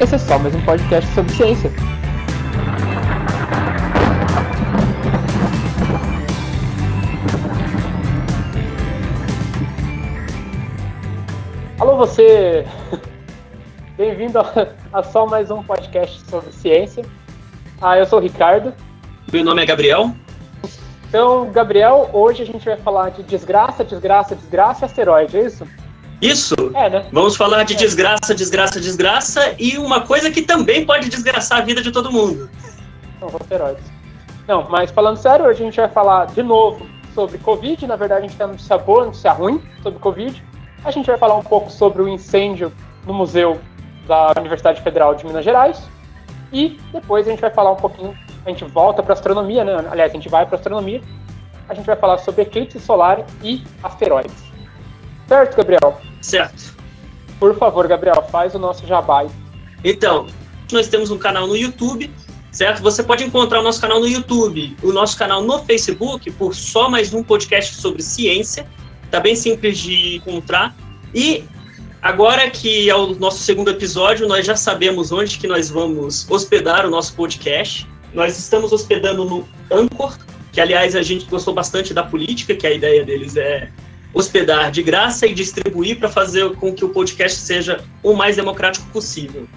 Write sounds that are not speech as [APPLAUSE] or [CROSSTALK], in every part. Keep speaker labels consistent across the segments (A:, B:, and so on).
A: Esse é só mais um podcast sobre ciência. Alô você! [LAUGHS] Bem-vindo a, a só mais um podcast sobre ciência. Ah, eu sou o Ricardo.
B: Meu nome é Gabriel.
A: Então, Gabriel, hoje a gente vai falar de desgraça, desgraça, desgraça e asteroide, é isso?
B: Isso.
A: É, né?
B: Vamos falar de desgraça, desgraça, desgraça e uma coisa que também pode desgraçar a vida de todo mundo.
A: São os asteroides. Não, mas falando sério, hoje a gente vai falar de novo sobre Covid. Na verdade, a gente tem notícia boa, notícia ruim sobre Covid. A gente vai falar um pouco sobre o incêndio no museu da Universidade Federal de Minas Gerais. E depois a gente vai falar um pouquinho, a gente volta para astronomia, né? Aliás, a gente vai para astronomia. A gente vai falar sobre eclipse solar e asteroides. Certo, Gabriel?
B: Certo.
A: Por favor, Gabriel, faz o nosso jabá.
B: Então, nós temos um canal no YouTube, certo? Você pode encontrar o nosso canal no YouTube, o nosso canal no Facebook, por só mais um podcast sobre ciência. Tá bem simples de encontrar. E agora que é o nosso segundo episódio, nós já sabemos onde que nós vamos hospedar o nosso podcast. Nós estamos hospedando no Anchor, que aliás a gente gostou bastante da política, que a ideia deles é hospedar de graça e distribuir para fazer com que o podcast seja o mais democrático possível.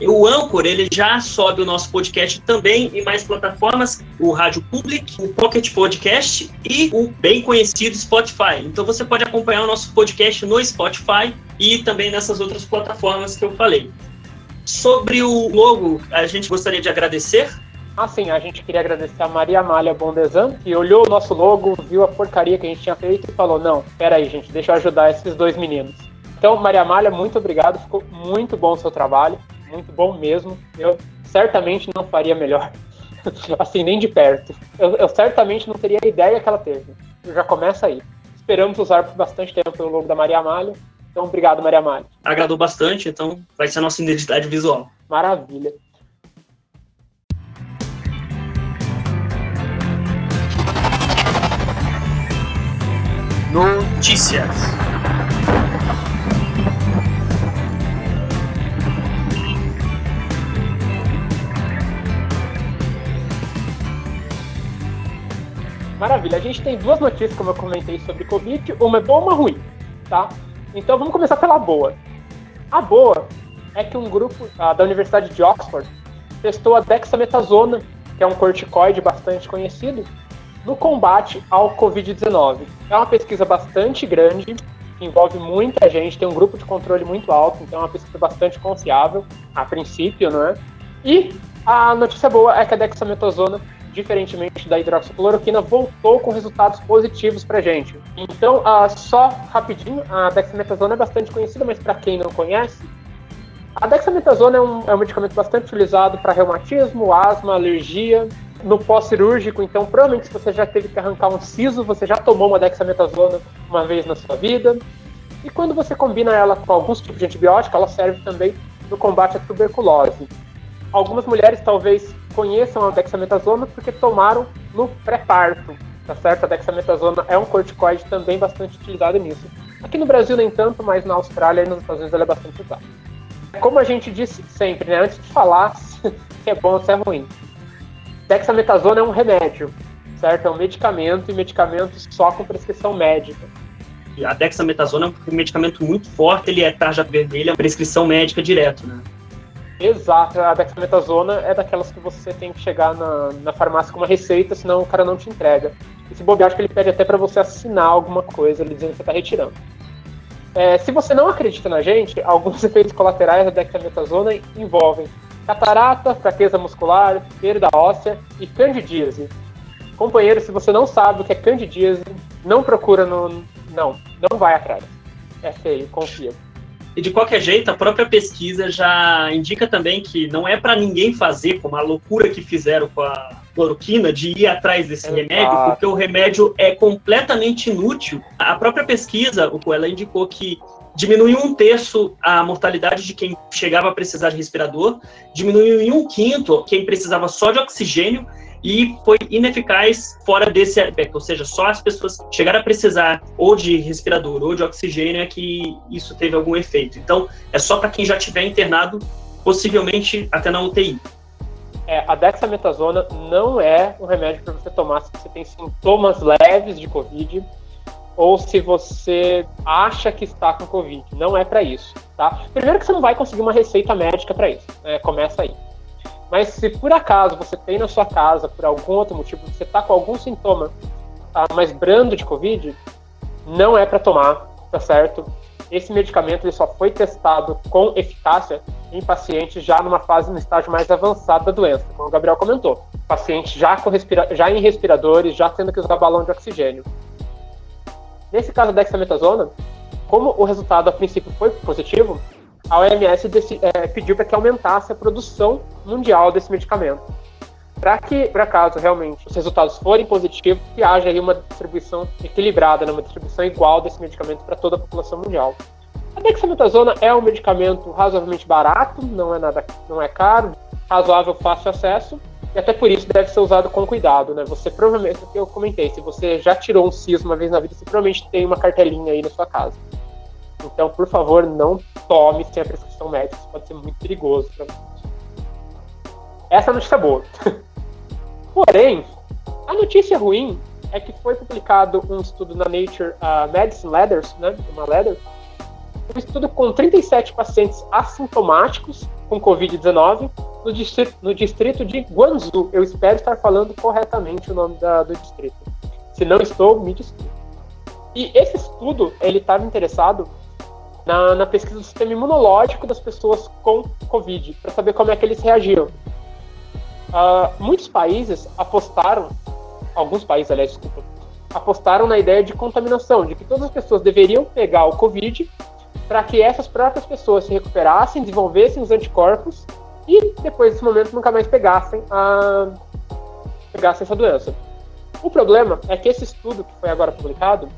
B: O Anchor, ele já sobe o nosso podcast também em mais plataformas, o Rádio Public, o Pocket Podcast e o bem conhecido Spotify. Então você pode acompanhar o nosso podcast no Spotify e também nessas outras plataformas que eu falei. Sobre o logo, a gente gostaria de agradecer
A: Assim, a gente queria agradecer a Maria Amália Bondesan, que olhou o nosso logo, viu a porcaria que a gente tinha feito e falou: Não, peraí, gente, deixa eu ajudar esses dois meninos. Então, Maria Amália, muito obrigado, ficou muito bom o seu trabalho, muito bom mesmo. Eu certamente não faria melhor, [LAUGHS] assim, nem de perto. Eu, eu certamente não teria a ideia que ela teve. Já começa aí. Esperamos usar por bastante tempo o logo da Maria Amália. Então, obrigado, Maria Amália.
B: Agradou bastante, então vai ser a nossa identidade visual.
A: Maravilha.
B: Notícias.
A: Maravilha. A gente tem duas notícias, como eu comentei, sobre Covid. Uma é boa e uma ruim, tá? Então vamos começar pela boa. A boa é que um grupo ah, da Universidade de Oxford testou a dexametasona, que é um corticoide bastante conhecido, no combate ao Covid-19. É uma pesquisa bastante grande, envolve muita gente, tem um grupo de controle muito alto, então é uma pesquisa bastante confiável, a princípio, não é? E a notícia boa é que a dexametasona, diferentemente da hidroxicloroquina, voltou com resultados positivos para gente. Então, uh, só rapidinho, a dexametasona é bastante conhecida, mas para quem não conhece, a dexametasona é um, é um medicamento bastante utilizado para reumatismo, asma, alergia, no pós-cirúrgico, então provavelmente se você já teve que arrancar um siso, você já tomou uma dexametasona uma vez na sua vida. E quando você combina ela com alguns tipos de antibiótico, ela serve também no combate à tuberculose. Algumas mulheres talvez conheçam a dexametasona porque tomaram no pré-parto, tá certo? A dexametasona é um corticoide também bastante utilizado nisso. Aqui no Brasil nem tanto, mas na Austrália e nos Estados Unidos ela é bastante usada. Como a gente disse sempre, né, antes de falar [LAUGHS] se é bom ou se é ruim, dexametasona é um remédio, certo? É um medicamento e medicamento só com prescrição médica.
B: A dexametasona é um medicamento muito forte, ele é tarja vermelha, prescrição médica direto, né?
A: Exato, a dexametasona é daquelas que você tem que chegar na, na farmácia com uma receita, senão o cara não te entrega. Esse bobear, acho que ele pede até para você assinar alguma coisa, ele dizendo que você está retirando. É, se você não acredita na gente, alguns [LAUGHS] efeitos colaterais da dexametasona envolvem catarata, fraqueza muscular, perda óssea e candidíase. Companheiro, se você não sabe o que é candidíase, não procura no. Não, não vai atrás. É feio, confia.
B: E de qualquer jeito, a própria pesquisa já indica também que não é para ninguém fazer, como a loucura que fizeram com a cloroquina, de ir atrás desse remédio, porque o remédio é completamente inútil. A própria pesquisa, ela indicou que diminuiu um terço a mortalidade de quem chegava a precisar de respirador, diminuiu em um quinto quem precisava só de oxigênio e foi ineficaz fora desse aspecto, ou seja, só as pessoas que chegaram a precisar ou de respirador ou de oxigênio é que isso teve algum efeito. Então, é só para quem já tiver internado, possivelmente até na UTI.
A: É, a dexametasona não é um remédio para você tomar se você tem sintomas leves de Covid ou se você acha que está com Covid. Não é para isso, tá? Primeiro que você não vai conseguir uma receita médica para isso, né? começa aí. Mas se por acaso você tem na sua casa, por algum outro motivo, você está com algum sintoma tá, mais brando de Covid, não é para tomar, tá certo? Esse medicamento ele só foi testado com eficácia em pacientes já numa fase, no estágio mais avançado da doença, como o Gabriel comentou. Pacientes já, com respira já em respiradores, já tendo que usar balão de oxigênio. Nesse caso da dexametasona, como o resultado a princípio foi positivo, a OMS é, pediu para que aumentasse a produção mundial desse medicamento. Para que, por acaso, realmente os resultados forem positivos, que haja aí uma distribuição equilibrada, né, uma distribuição igual desse medicamento para toda a população mundial. A dexametasona é um medicamento razoavelmente barato, não é nada, não é caro, razoável, fácil acesso, e até por isso deve ser usado com cuidado, né? Você provavelmente, que eu comentei, se você já tirou um siso uma vez na vida, você provavelmente tem uma cartelinha aí na sua casa. Então, por favor, não tome sem a prescrição médica, isso pode ser muito perigoso para você. Essa é notícia boa. [LAUGHS] Porém, a notícia ruim é que foi publicado um estudo na Nature uh, Medicine Letters, né, uma letter, um estudo com 37 pacientes assintomáticos com Covid-19 no distrito, no distrito de Guangzhou. Eu espero estar falando corretamente o nome da, do distrito. Se não estou, me desculpe. E esse estudo, ele estava interessado na, na, pesquisa do sistema imunológico das pessoas com Covid, para saber como é que eles reagiam. Uh, muitos países apostaram, alguns países, aliás, desculpa, apostaram na ideia de contaminação, de que todas as pessoas deveriam pegar o Covid para que essas próprias pessoas se recuperassem, desenvolvessem os anticorpos e depois desse momento nunca mais pegassem, a, pegassem essa doença. O problema é que esse estudo que foi agora publicado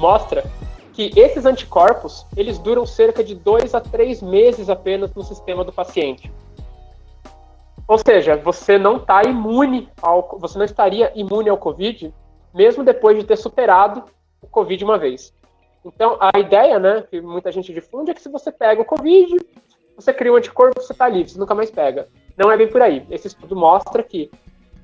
A: mostra que esses anticorpos eles duram cerca de dois a três meses apenas no sistema do paciente. Ou seja, você não está imune ao, você não estaria imune ao COVID, mesmo depois de ter superado o COVID uma vez. Então, a ideia, né, que muita gente difunde é que se você pega o Covid, você cria um anticorpo, você está livre, você nunca mais pega. Não é bem por aí. Esse estudo mostra que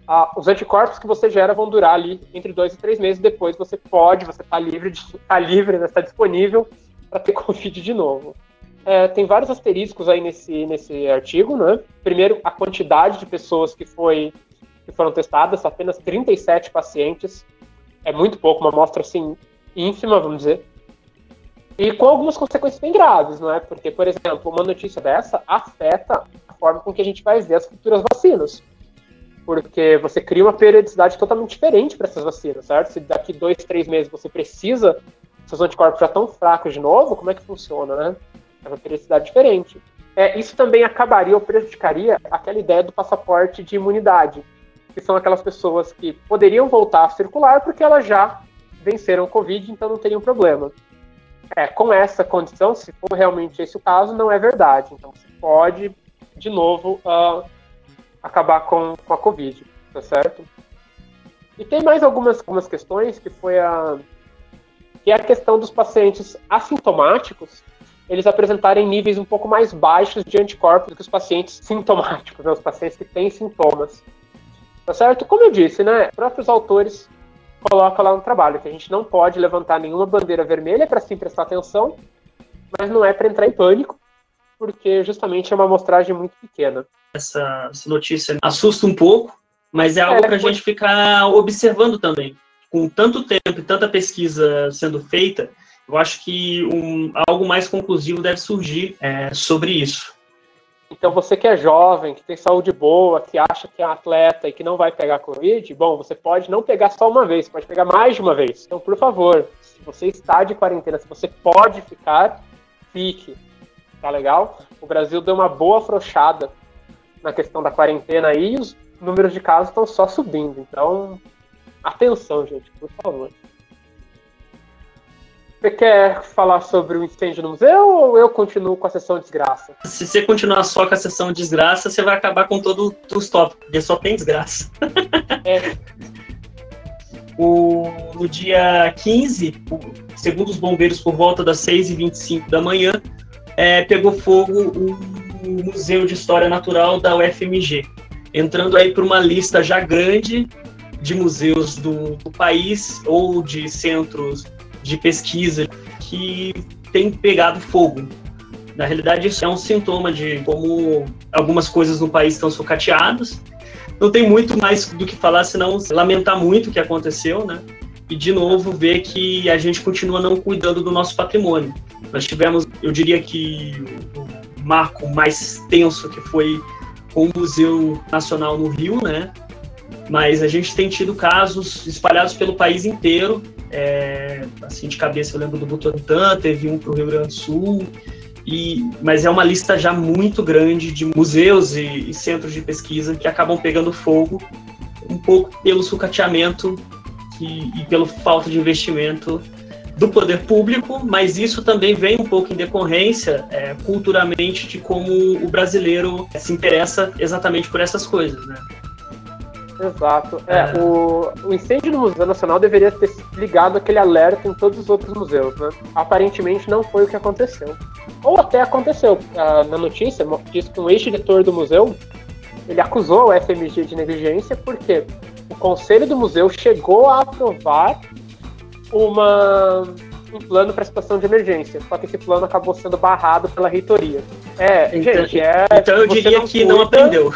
A: ah, os anticorpos que você gera vão durar ali entre dois e três meses. Depois você pode, você está livre, está livre, está né, disponível para ter [LAUGHS] Covid de novo. É, tem vários asteriscos aí nesse, nesse artigo, né? Primeiro, a quantidade de pessoas que, foi, que foram testadas, apenas 37 pacientes. É muito pouco, uma amostra assim, ínfima, vamos dizer. E com algumas consequências bem graves, não é? Porque, por exemplo, uma notícia dessa afeta a forma com que a gente vai ver as futuras vacinas porque você cria uma periodicidade totalmente diferente para essas vacinas, certo? Se daqui dois, três meses você precisa, seus anticorpos já estão fracos de novo, como é que funciona, né? É uma periodicidade diferente. É, isso também acabaria ou prejudicaria aquela ideia do passaporte de imunidade, que são aquelas pessoas que poderiam voltar a circular porque elas já venceram o Covid, então não teriam problema. É, com essa condição, se for realmente esse o caso, não é verdade. Então você pode, de novo, uh, acabar com, com a Covid, tá certo? E tem mais algumas, algumas questões que foi a que é a questão dos pacientes assintomáticos eles apresentarem níveis um pouco mais baixos de anticorpos do que os pacientes sintomáticos, né, os pacientes que têm sintomas. Tá certo? Como eu disse, né, próprios autores colocam lá no trabalho que a gente não pode levantar nenhuma bandeira vermelha para sim prestar atenção, mas não é para entrar em pânico, porque justamente é uma amostragem muito pequena.
B: Essa, essa notícia assusta um pouco, mas é algo é, para a foi... gente ficar observando também. Com tanto tempo e tanta pesquisa sendo feita, eu acho que um, algo mais conclusivo deve surgir é, sobre isso.
A: Então, você que é jovem, que tem saúde boa, que acha que é um atleta e que não vai pegar Covid, bom, você pode não pegar só uma vez, pode pegar mais de uma vez. Então, por favor, se você está de quarentena, se você pode ficar, fique tá legal? O Brasil deu uma boa afrouxada na questão da quarentena aí e os números de casos estão só subindo. Então, atenção, gente, por favor. Você quer falar sobre o incêndio no museu ou eu continuo com a sessão desgraça?
B: Se você continuar só com a sessão desgraça, você vai acabar com todos os tópicos, porque só tem desgraça. É. [LAUGHS] o, no dia 15, segundo os bombeiros, por volta das 6h25 da manhã, é, pegou fogo o, o Museu de História Natural da UFMG, entrando aí para uma lista já grande de museus do, do país ou de centros de pesquisa que tem pegado fogo. Na realidade, isso é um sintoma de como algumas coisas no país estão sucateadas. Não tem muito mais do que falar, senão lamentar muito o que aconteceu, né? E, de novo, ver que a gente continua não cuidando do nosso patrimônio. Nós tivemos, eu diria que o marco mais tenso que foi com o Museu Nacional no Rio, né? Mas a gente tem tido casos espalhados pelo país inteiro. É, assim, de cabeça eu lembro do Butantã, teve um para o Rio Grande do Sul. E, mas é uma lista já muito grande de museus e, e centros de pesquisa que acabam pegando fogo um pouco pelo sucateamento e, e pela falta de investimento do poder público, mas isso também vem um pouco em decorrência é, culturalmente de como o brasileiro se interessa exatamente por essas coisas, né?
A: Exato. É, é. O, o incêndio no Museu Nacional deveria ter ligado aquele alerta em todos os outros museus, né? Aparentemente não foi o que aconteceu. Ou até aconteceu. Ah, na notícia, diz que um ex-diretor do museu ele acusou o FMG de negligência porque o conselho do museu chegou a aprovar uma, um plano para situação de emergência, só que esse plano acabou sendo barrado pela reitoria.
B: É, então, gente, é. Então eu diria não que cuida, não aprendeu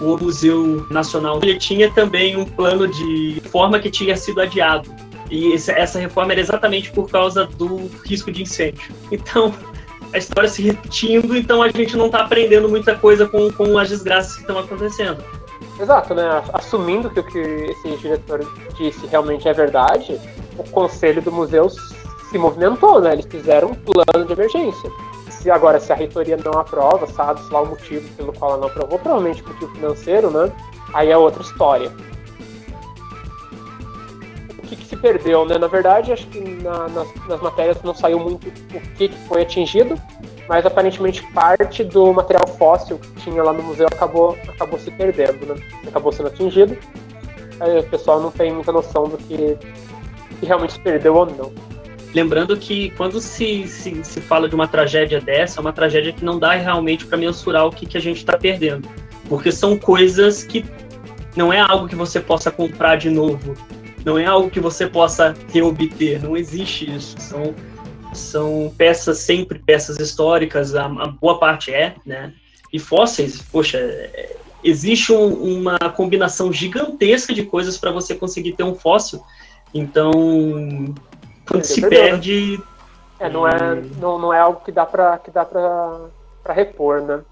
B: o Museu Nacional ele tinha também um plano de reforma que tinha sido adiado. E essa reforma era exatamente por causa do risco de incêndio. Então, a história se repetindo, então a gente não está aprendendo muita coisa com, com as desgraças que estão acontecendo.
A: Exato, né? Assumindo que o que esse diretor disse realmente é verdade, o conselho do museu se movimentou, né? Eles fizeram um plano de emergência. Se agora, se a reitoria não aprova, sabe lá o motivo pelo qual ela não aprovou, provavelmente motivo financeiro, né? Aí é outra história. O que, que se perdeu, né? Na verdade, acho que na, nas, nas, matérias não saiu muito o que, que foi atingido, mas aparentemente parte do material fóssil que tinha lá no museu acabou, acabou se perdendo, né? Acabou sendo atingido. Aí o pessoal não tem muita noção do que, que realmente se perdeu ou não.
B: Lembrando que quando se, se, se fala de uma tragédia dessa, é uma tragédia que não dá realmente para mensurar o que, que a gente está perdendo. Porque são coisas que não é algo que você possa comprar de novo, não é algo que você possa reobter, não existe isso. São, são peças, sempre peças históricas, a, a boa parte é, né? E fósseis, poxa, é, existe um, uma combinação gigantesca de coisas para você conseguir ter um fóssil. Então, quando se perde.
A: É, não é, não, não é algo que dá pra, que dá pra, pra repor, né?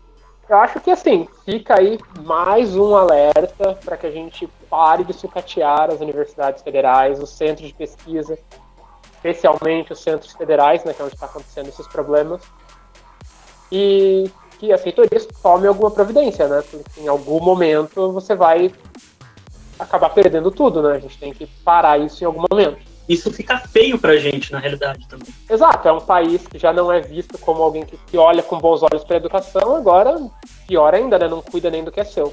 A: Eu acho que assim, fica aí mais um alerta para que a gente pare de sucatear as universidades federais, os centros de pesquisa, especialmente os centros federais, né, que é onde está acontecendo esses problemas, e que as reitorias tomem alguma providência, né? Porque em algum momento você vai acabar perdendo tudo, né? A gente tem que parar isso em algum momento
B: isso fica feio pra gente, na realidade, também.
A: Exato, é um país que já não é visto como alguém que, que olha com bons olhos para a educação, agora, pior ainda, né? Não cuida nem do que é seu.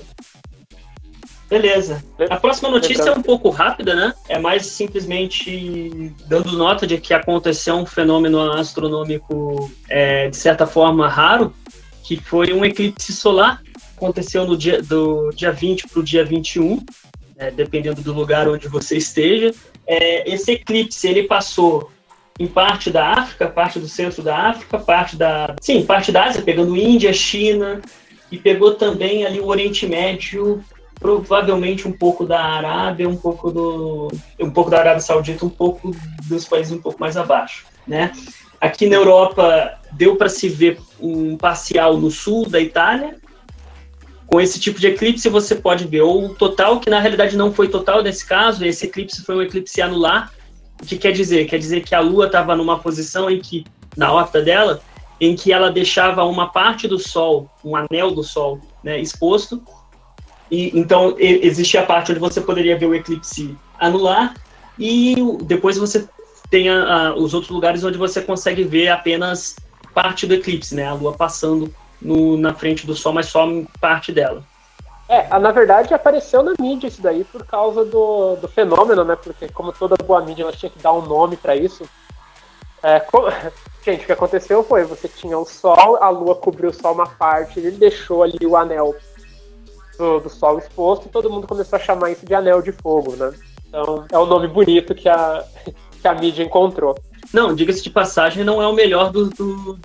B: Beleza. A próxima notícia é um pouco rápida, né? É mais simplesmente dando nota de que aconteceu um fenômeno astronômico, é, de certa forma, raro, que foi um eclipse solar. Aconteceu no dia, do dia 20 para o dia 21, é, dependendo do lugar onde você esteja é, esse eclipse ele passou em parte da África, parte do centro da África, parte da. Sim, parte da Ásia, pegando Índia, China, e pegou também ali o Oriente Médio, provavelmente um pouco da Arábia, um pouco do. um pouco da Arábia Saudita, um pouco dos países um pouco mais abaixo. Né? Aqui na Europa deu para se ver um parcial no sul da Itália, com esse tipo de eclipse você pode ver ou o total, que na realidade não foi total nesse caso, esse eclipse foi um eclipse anular. O que quer dizer? Quer dizer que a Lua estava numa posição em que, na órbita dela, em que ela deixava uma parte do Sol, um anel do Sol, né, exposto. E então existia a parte onde você poderia ver o eclipse anular e depois você
C: tem a, a, os outros lugares onde você consegue ver apenas parte do eclipse, né? A Lua passando no, na frente do Sol, mas só parte dela.
A: É, na verdade apareceu na mídia isso daí por causa do, do fenômeno, né? Porque como toda boa mídia, ela tinha que dar um nome para isso. É, como... [LAUGHS] Gente, o que aconteceu foi, você tinha o Sol, a Lua cobriu só uma parte, ele deixou ali o anel do, do Sol exposto e todo mundo começou a chamar isso de anel de fogo, né? Então é o nome bonito que a, [LAUGHS] que a mídia encontrou.
C: Não, diga-se de passagem, não é o melhor do, do,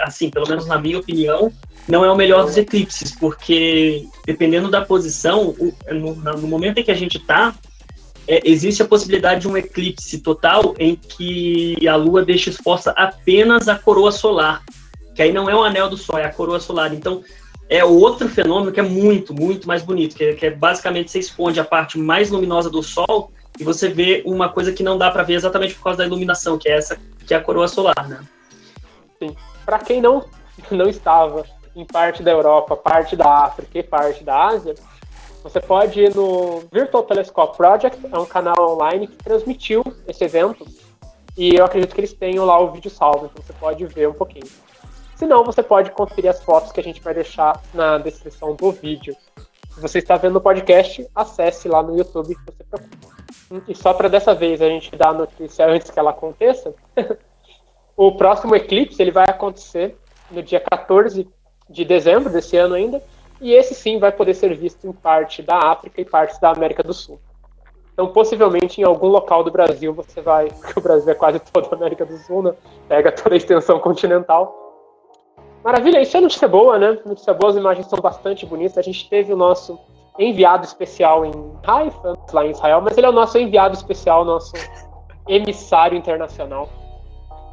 C: Assim, pelo menos na minha opinião, não é o melhor dos eclipses, porque dependendo da posição, no, no momento em que a gente está, é, existe a possibilidade de um eclipse total em que a Lua deixa exposta apenas a coroa solar, que aí não é o anel do Sol, é a coroa solar. Então, é outro fenômeno que é muito, muito mais bonito, que é, que é basicamente você esconde a parte mais luminosa do Sol e você vê uma coisa que não dá para ver exatamente por causa da iluminação, que é essa, que é a coroa solar, né?
A: Sim. Para quem não [LAUGHS] não estava em parte da Europa, parte da África e parte da Ásia, você pode ir no Virtual Telescope Project, é um canal online que transmitiu esse evento, e eu acredito que eles tenham lá o vídeo salvo, então você pode ver um pouquinho. Se não, você pode conferir as fotos que a gente vai deixar na descrição do vídeo. Você está vendo o podcast, acesse lá no YouTube que você procura. E só para dessa vez a gente dar a notícia antes que ela aconteça, [LAUGHS] o próximo eclipse ele vai acontecer no dia 14 de dezembro desse ano ainda, e esse sim vai poder ser visto em parte da África e partes da América do Sul. Então, possivelmente, em algum local do Brasil, você vai, [LAUGHS] porque o Brasil é quase toda a América do Sul, né? Pega toda a extensão continental. Maravilha, isso é notícia boa, né? Notícia boa, as imagens são bastante bonitas. A gente teve o nosso enviado especial em Haifa, lá em Israel, mas ele é o nosso enviado especial, nosso emissário internacional.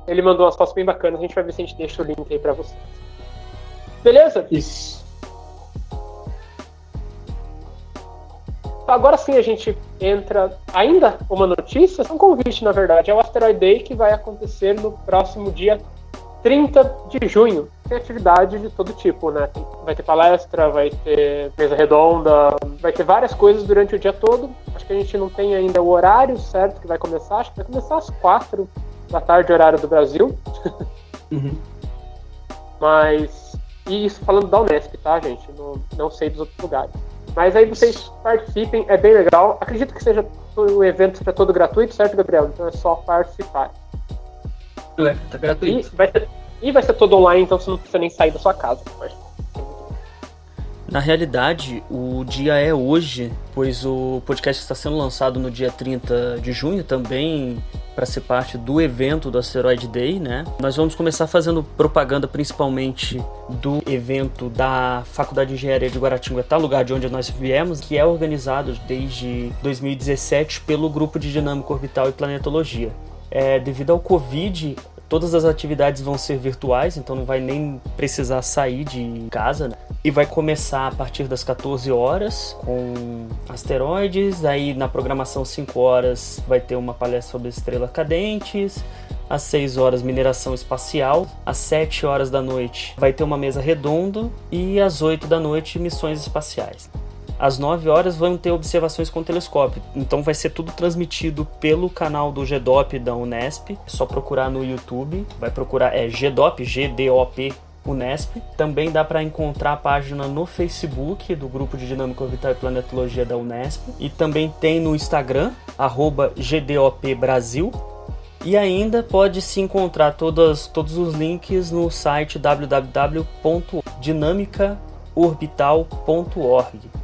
A: Ele mandou umas fotos bem bacanas, a gente vai ver se a gente deixa o link aí pra vocês. Beleza?
C: Isso.
A: Agora sim a gente entra. Ainda uma notícia, é um convite, na verdade. É o Asteroid Day que vai acontecer no próximo dia 30 de junho. Tem atividade de todo tipo, né? Vai ter palestra, vai ter mesa redonda, vai ter várias coisas durante o dia todo. Acho que a gente não tem ainda o horário certo que vai começar. Acho que vai começar às 4 da tarde, horário do Brasil. [LAUGHS] Uhum. Mas e isso falando da Unesp, tá, gente? Não, não sei dos outros lugares. Mas aí vocês participem, é bem legal. Acredito que seja o evento seja todo gratuito, certo, Gabriel? Então é só participar.
C: É, tá gratuito.
A: E vai e vai ser todo online, então você não precisa nem sair da sua casa.
B: Na realidade, o dia é hoje, pois o podcast está sendo lançado no dia 30 de junho também para ser parte do evento do Asteroid Day, né? Nós vamos começar fazendo propaganda principalmente do evento da Faculdade de Engenharia de Guaratinguetá, lugar de onde nós viemos, que é organizado desde 2017 pelo Grupo de Dinâmica Orbital e Planetologia. É, devido ao Covid, Todas as atividades vão ser virtuais, então não vai nem precisar sair de casa. Né? E vai começar a partir das 14 horas com asteroides. Aí na programação 5 horas vai ter uma palestra sobre estrelas cadentes. Às 6 horas, mineração espacial. Às 7 horas da noite vai ter uma mesa redonda. E às 8 da noite, missões espaciais às 9 horas vão ter observações com telescópio. Então vai ser tudo transmitido pelo canal do GDOP da Unesp. É só procurar no YouTube. Vai procurar é GDOP, G-D-O-P Unesp. Também dá para encontrar a página no Facebook do Grupo de Dinâmica Orbital e Planetologia da Unesp. E também tem no Instagram, GDOP Brasil. E ainda pode se encontrar todas, todos os links no site www.dinamicaorbital.org.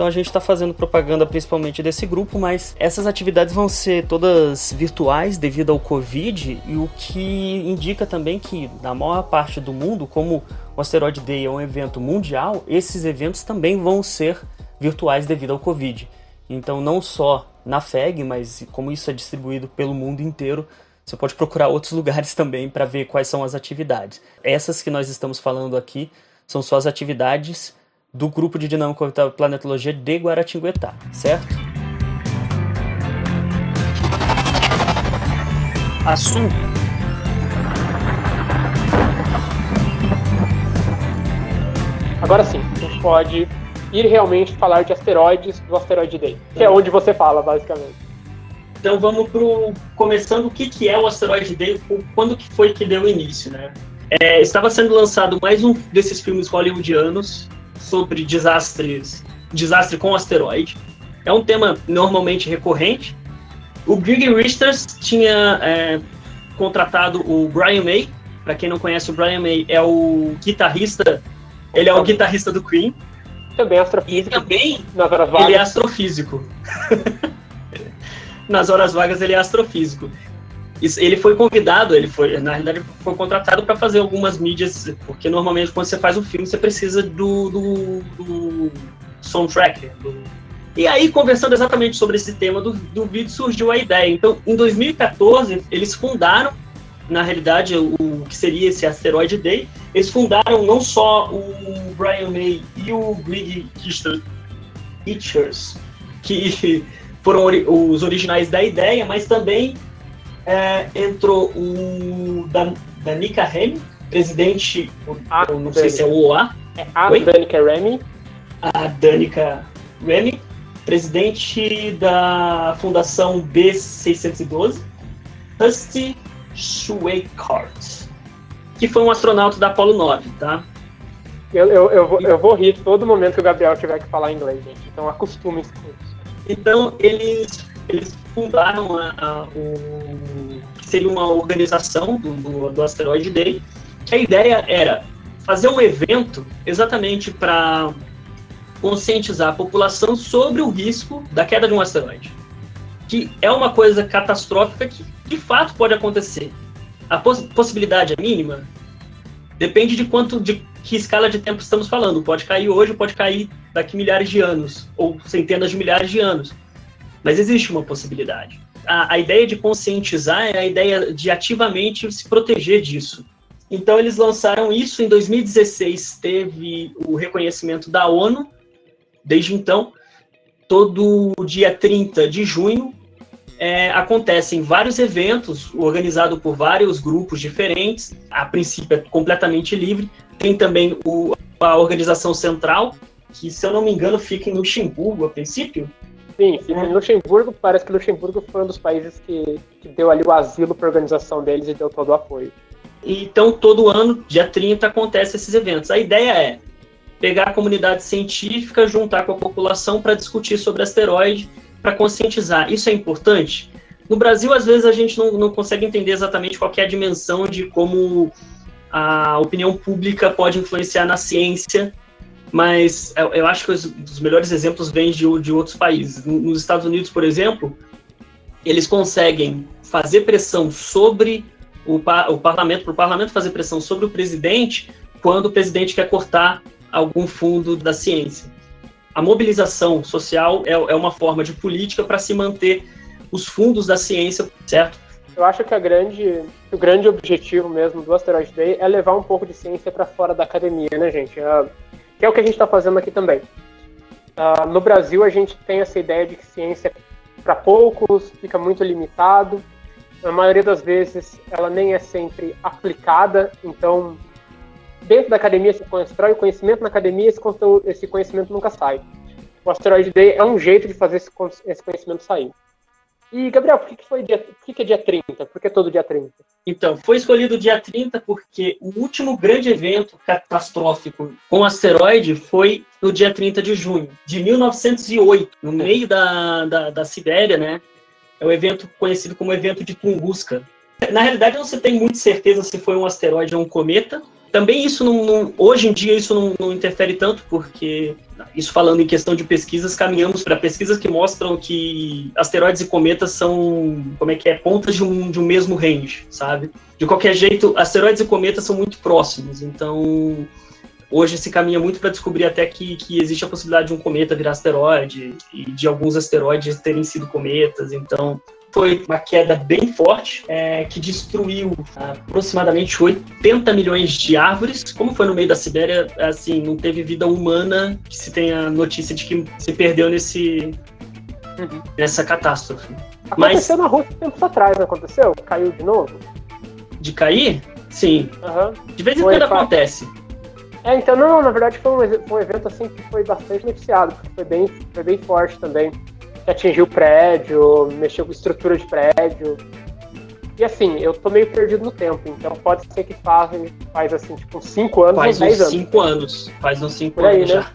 B: Então a gente está fazendo propaganda principalmente desse grupo, mas essas atividades vão ser todas virtuais devido ao Covid, e o que indica também que na maior parte do mundo, como o Asteroid Day é um evento mundial, esses eventos também vão ser virtuais devido ao Covid. Então não só na FEG, mas como isso é distribuído pelo mundo inteiro, você pode procurar outros [LAUGHS] lugares também para ver quais são as atividades. Essas que nós estamos falando aqui são só as atividades do grupo de dinâmica orbital planetologia de Guaratinguetá, certo?
C: Assunto.
A: Agora sim, a gente pode ir realmente falar de asteroides do Asteroid Day, que é onde você fala, basicamente.
B: Então vamos pro começando o que, que é o asteroide Day, quando que foi que deu início, né? É, estava sendo lançado mais um desses filmes hollywoodianos sobre desastres, desastre com asteroide. É um tema normalmente recorrente. O Greg Richter tinha é, contratado o Brian May. Para quem não conhece, o Brian May é o guitarrista. Ele é o guitarrista do Queen.
A: Também astrofísico.
B: E também ele é astrofísico. [LAUGHS] nas horas vagas ele é astrofísico. Ele foi convidado, ele foi, na realidade, foi contratado para fazer algumas mídias, porque normalmente quando você faz um filme você precisa do, do, do soundtrack. Do... E aí, conversando exatamente sobre esse tema do, do vídeo, surgiu a ideia. Então, em 2014, eles fundaram, na realidade, o, o que seria esse Asteroid Day. Eles fundaram não só o Brian May e o Greg Hitchers, que [LAUGHS] foram os originais da ideia, mas também é, entrou o Dan, Danica Remy, presidente, a não Danica. sei se é o OA.
A: É a Oi? Danica Remy.
B: A Danica Remy, presidente da Fundação B612. Rusty Schweikart, que foi um astronauta da Apollo 9, tá?
A: Eu, eu, eu, vou, eu vou rir todo momento que o Gabriel tiver que falar inglês, gente. Então acostumem-se com isso.
B: Então, eles, eles fundaram a, a, o, seria uma organização do, do, do Asteroid Day, que a ideia era fazer um evento exatamente para conscientizar a população sobre o risco da queda de um asteroide, que é uma coisa catastrófica que de fato pode acontecer. A poss possibilidade é mínima, depende de quanto de que escala de tempo estamos falando. Pode cair hoje, pode cair daqui milhares de anos, ou centenas de milhares de anos. Mas existe uma possibilidade. A, a ideia de conscientizar é a ideia de ativamente se proteger disso. Então, eles lançaram isso em 2016, teve o reconhecimento da ONU. Desde então, todo dia 30 de junho, é, acontecem vários eventos organizados por vários grupos diferentes. A princípio é completamente livre. Tem também o, a organização central, que, se eu não me engano, fica em Luxemburgo, a princípio.
A: Sim, fica em Luxemburgo. Parece que Luxemburgo foi um dos países que, que deu ali o asilo para a organização deles e deu todo o apoio.
B: Então, todo ano, dia 30, acontecem esses eventos. A ideia é pegar a comunidade científica, juntar com a população para discutir sobre asteroide, para conscientizar. Isso é importante? No Brasil, às vezes, a gente não, não consegue entender exatamente qual é a dimensão de como a opinião pública pode influenciar na ciência mas eu, acho que os, os, melhores exemplos vêm de, de outros países. Nos Estados Unidos, por exemplo, eles conseguem fazer pressão sobre o, o parlamento, para o parlamento fazer pressão sobre o presidente quando o presidente quer cortar algum fundo da ciência. A mobilização social é, é uma forma de política para se manter os fundos da ciência, certo?
A: Eu acho que grande, o grande objetivo mesmo do Asteroid Day é levar um pouco de ciência para fora da academia, né, gente? É que é o que a gente está fazendo aqui também. Uh, no Brasil, a gente tem essa ideia de que ciência, para poucos, fica muito limitado. Na maioria das vezes, ela nem é sempre aplicada. Então, dentro da academia se constrói o conhecimento, na academia esse, esse conhecimento nunca sai. O Asteroid Day é um jeito de fazer esse conhecimento sair. E, Gabriel, por que, que foi dia, por que, que é dia 30? Por que todo dia 30?
B: Então, foi escolhido dia 30 porque o último grande evento catastrófico com asteroide foi no dia 30 de junho de 1908, no meio da, da, da Sibéria, né? É o evento conhecido como evento de Tunguska. Na realidade, não se tem muita certeza se foi um asteroide ou um cometa, também isso não, não, hoje em dia isso não, não, interfere tanto, porque isso falando em questão de pesquisas, caminhamos para pesquisas que mostram que asteroides e cometas são, como é que é, pontas de um, de um mesmo range, sabe? De qualquer jeito, asteroides e cometas são muito próximos, então hoje se caminha muito para descobrir até que, que existe a possibilidade de um cometa virar asteroide e de alguns asteroides terem sido cometas, então foi uma queda bem forte, é, que destruiu aproximadamente 80 milhões de árvores. Como foi no meio da Sibéria, assim, não teve vida humana que se tenha notícia de que se perdeu nesse, uhum. nessa catástrofe.
A: Aconteceu Mas, na Rússia tempos atrás, não aconteceu? Caiu de novo?
B: De cair? Sim. Uhum. De vez em quando acontece.
A: É, então, não, na verdade foi um, foi um evento assim que foi bastante noticiado, porque foi bem, foi bem forte também atingiu prédio, mexeu com estrutura de prédio. E assim, eu tô meio perdido no tempo, então pode ser que faz, faz assim, tipo, uns 5 anos
B: Faz
A: ou 10
B: uns
A: anos.
B: 5 anos. Faz uns 5
A: Por aí,
B: anos
A: né?
B: já.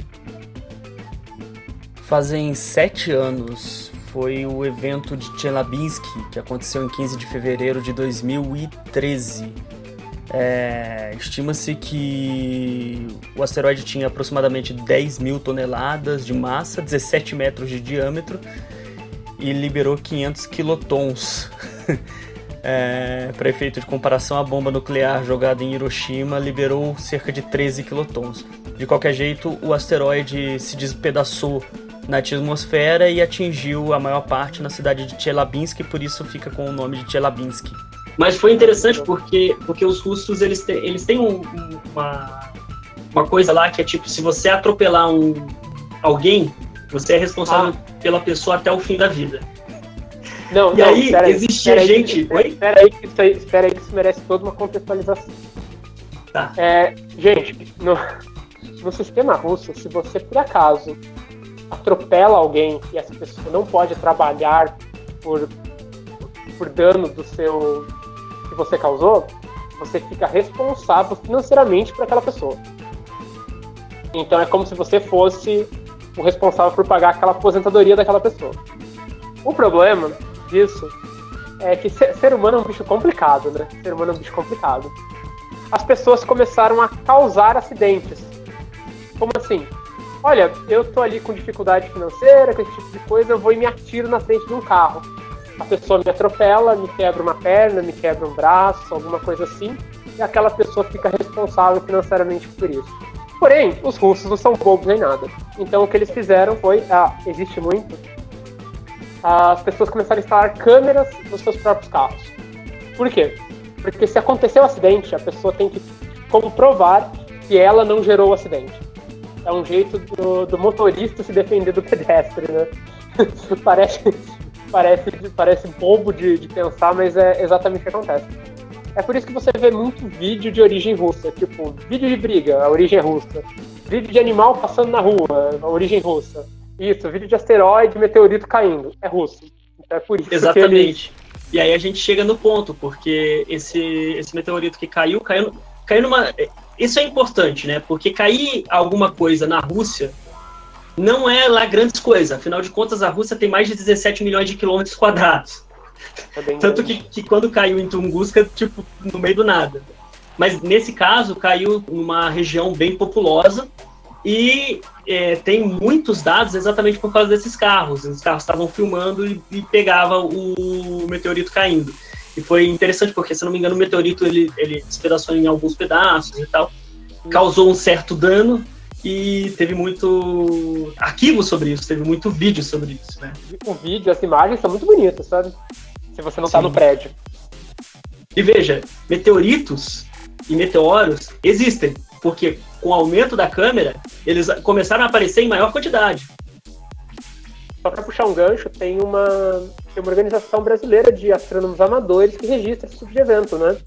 D: Fazem sete anos foi o evento de Chelyabinsk, que aconteceu em 15 de fevereiro de 2013. É, Estima-se que o asteroide tinha aproximadamente 10 mil toneladas de massa, 17 metros de diâmetro e liberou 500 quilotons. [LAUGHS] É, Para efeito de comparação, a bomba nuclear jogada em Hiroshima liberou cerca de 13 quilotons. De qualquer jeito, o asteroide se despedaçou na atmosfera e atingiu a maior parte na cidade de Chelyabinsk, por isso fica com o nome de Chelyabinsk.
B: Mas foi interessante porque, porque os russos eles têm, eles têm um- um- uma, uma coisa lá que é tipo, se você atropelar um, alguém, você é responsável pela pessoa até o fim da vida.
A: Não,
B: E
A: não,
B: aí,
A: espera
B: existia
A: espera
B: gente-
A: que-
B: Oi?
A: Espera aí, que isso aí, espera aí que isso merece toda uma contextualização.
B: Tá.
A: É, gente, no, no sistema russo, se você por acaso atropela alguém e essa pessoa não pode trabalhar por, por dano do seu que você causou, você fica responsável financeiramente por aquela pessoa. Então é como se você fosse o responsável por pagar aquela aposentadoria daquela pessoa. O problema disso é que ser, ser humano é um bicho complicado, né? Ser humano é um bicho complicado. As pessoas começaram a causar acidentes. Como assim? Olha, eu tô ali com dificuldade financeira, com esse tipo de coisa, eu vou e me atiro na frente de um carro. A pessoa me atropela, me quebra uma perna, me quebra um braço, alguma coisa assim, e aquela pessoa fica responsável financeiramente por isso. Porém, os russos não são bobos nem nada. Então o que eles fizeram foi, ah, existe muito, as pessoas começaram a instalar câmeras nos seus próprios carros. Por quê? Porque se acontecer um acidente, a pessoa tem que comprovar que ela não gerou o acidente. É um jeito do, do motorista se defender do pedestre, né? [LAUGHS] parece, parece, parece bobo de, de pensar, mas é exatamente o que acontece. É por isso que você vê muito vídeo de origem russa, tipo, vídeo de briga, a origem russa. Vídeo de animal passando na rua, a origem russa. Isso, vídeo de asteroide, meteorito caindo, é russo. Então é por isso que ele...
B: Exatamente. E aí a gente chega no ponto, porque esse, esse meteorito que caiu, caiu, caiu numa. Isso é importante, né? Porque cair alguma coisa na Rússia não é lá grandes coisas. Afinal de contas, a Rússia tem mais de 17 milhões de quilômetros quadrados.
A: É
B: Tanto que, que quando caiu em Tunguska, tipo, no meio do nada. Mas nesse caso, caiu numa região bem populosa e é, tem muitos dados exatamente por causa desses carros. Os carros estavam filmando e, e pegava o meteorito caindo. E foi interessante porque, se não me engano, o meteorito ele, ele despedaçou em alguns pedaços e tal, causou um certo dano e teve muito arquivo sobre isso, teve muito vídeo sobre isso, né?
A: O vídeo, as imagens são muito bonitas, sabe? Se você não tá
B: Sim.
A: no prédio.
B: E veja, meteoritos e meteoros existem, porque com o aumento da câmera, eles começaram a aparecer em maior quantidade.
A: Só para puxar um gancho, tem uma, tem uma organização brasileira de astrônomos amadores que registra esse tipo de evento, né?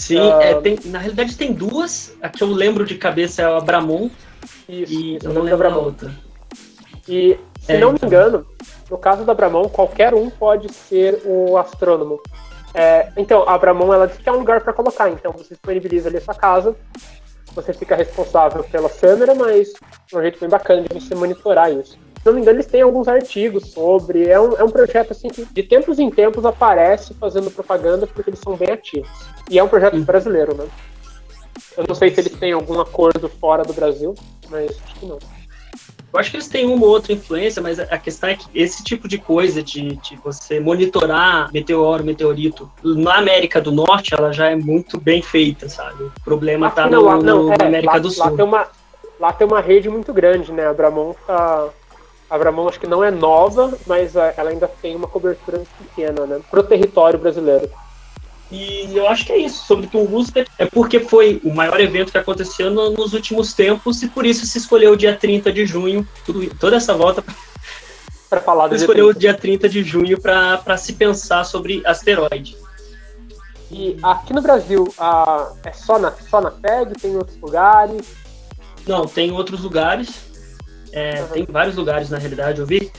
B: Sim,
A: Ah.
B: é, tem, na realidade tem duas. A que eu lembro de cabeça é a Abramon
A: Isso,
B: e eu não
A: da
B: lembro a outra.
A: E, se
B: É,
A: não me
B: então.
A: engano, no caso da Abramon, qualquer um pode ser o astrônomo. É, então, a Abramon, ela diz que é um lugar para colocar, então você disponibiliza ali a sua casa, você fica responsável pela câmera, mas é um jeito bem bacana de você monitorar isso. Se não me engano, eles têm alguns artigos sobre. É um, é um projeto assim que de tempos em tempos aparece fazendo propaganda porque eles são bem ativos. E é um projeto
B: Hum.
A: brasileiro, né? Eu não sei se eles têm algum acordo fora do Brasil, mas acho que não.
B: Eu acho que eles têm uma ou outra influência, mas a questão é que esse tipo de coisa de, de você monitorar meteoro, meteorito, na América do Norte, ela já é muito bem feita, sabe? O problema tá
A: lá- não,
B: no-
A: é,
B: na América
A: lá,
B: do
A: Lá
B: Sul.
A: tem, uma, lá tem uma rede muito grande, né? A Abramon tá. A Abramon acho que não é nova, mas ah, ela ainda tem uma cobertura pequena, né? Pro território brasileiro.
B: E eu acho que é isso. Sobre Tunguska, é porque foi o maior evento que aconteceu no- nos últimos tempos e por isso se escolheu o dia 30 de junho. Tudo, toda essa volta
A: Pra [LAUGHS] falar do
B: escolheu o
A: G30.
B: dia 30 de junho para se pensar sobre asteroide.
A: E aqui no Brasil, ah, é só na, só na FEG, tem em outros lugares.
B: Não, tem outros lugares. É,
A: Uhum.
B: Tem vários lugares, na realidade, eu vi.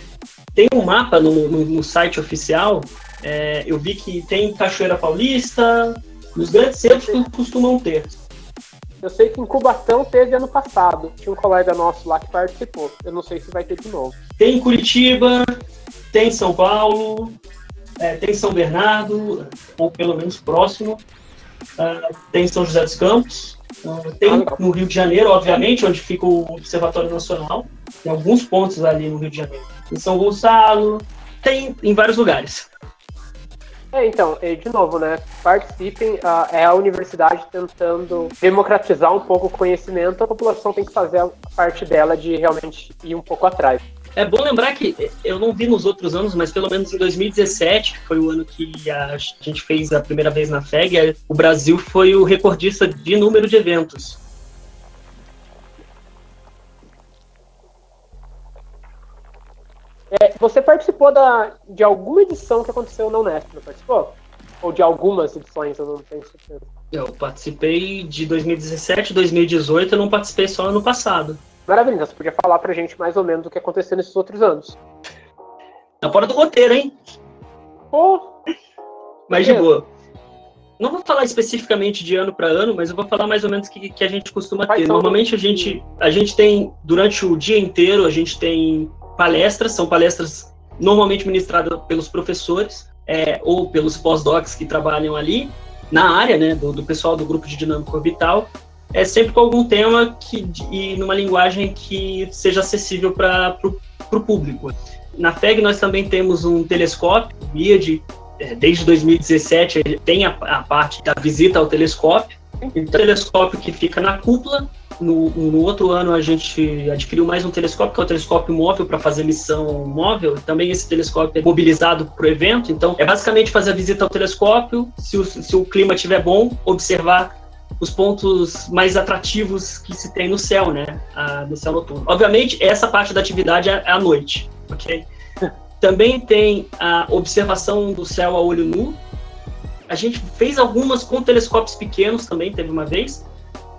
B: Tem um mapa no, no, no site oficial, é, eu vi que tem Cachoeira Paulista, nos grandes centros costumam ter.
A: Eu sei que em Cubatão teve ano passado. Tinha um colega nosso lá que participou. Eu não sei se vai ter de novo.
B: Tem Curitiba, tem São Paulo, é, tem São Bernardo, ou pelo menos próximo. Uh, tem São José dos Campos. Uh, tem ah, no Rio de Janeiro, obviamente, onde fica o Observatório Nacional. Tem alguns pontos ali no Rio de Janeiro. Em São Gonçalo, tem em vários lugares.
A: É, então, de novo, né? Participem, uh, é a universidade tentando democratizar um pouco o conhecimento, a população tem que fazer a parte dela de realmente ir um pouco atrás.
B: É bom lembrar que eu não vi nos outros anos, mas pelo menos em 2017, que foi o ano que a gente fez a primeira vez na FEG, o Brasil foi o recordista de número de eventos.
A: É, você participou da, de alguma edição que aconteceu na Unesp, não participou? Ou de algumas edições, eu não tenho certeza.
B: Eu participei de 2017, 2018, eu não participei só ano passado.
A: Maravilha, você podia falar pra gente mais ou menos do que aconteceu nesses outros anos.
B: Tá fora do roteiro, hein?
A: Pô!
B: Mas de boa. Não vou falar especificamente de ano para ano, mas eu vou falar mais ou menos o que, que a gente costuma ter. Normalmente a gente, a gente tem, durante o dia inteiro, a gente tem palestras, são palestras normalmente ministradas pelos professores é, ou pelos pós-docs que trabalham ali na área, né, do, do pessoal do grupo de dinâmica orbital, é sempre com algum tema que, e numa linguagem que seja acessível para o público. Na FEG nós também temos um telescópio, o IAD, é, desde 2017 tem a, a parte da visita ao telescópio, um telescópio que fica na cúpula no, no, outro ano a gente adquiriu mais um telescópio, que é o telescópio móvel para fazer missão móvel. Também esse telescópio é mobilizado para o evento. Então, é basicamente fazer a visita ao telescópio, se o, se o clima estiver bom, observar os pontos mais atrativos que se tem no céu, né? A, no céu noturno. Obviamente, essa parte da atividade é à noite, ok? [LAUGHS] Também tem a observação do céu a olho nu. A gente fez algumas com telescópios pequenos também, teve uma vez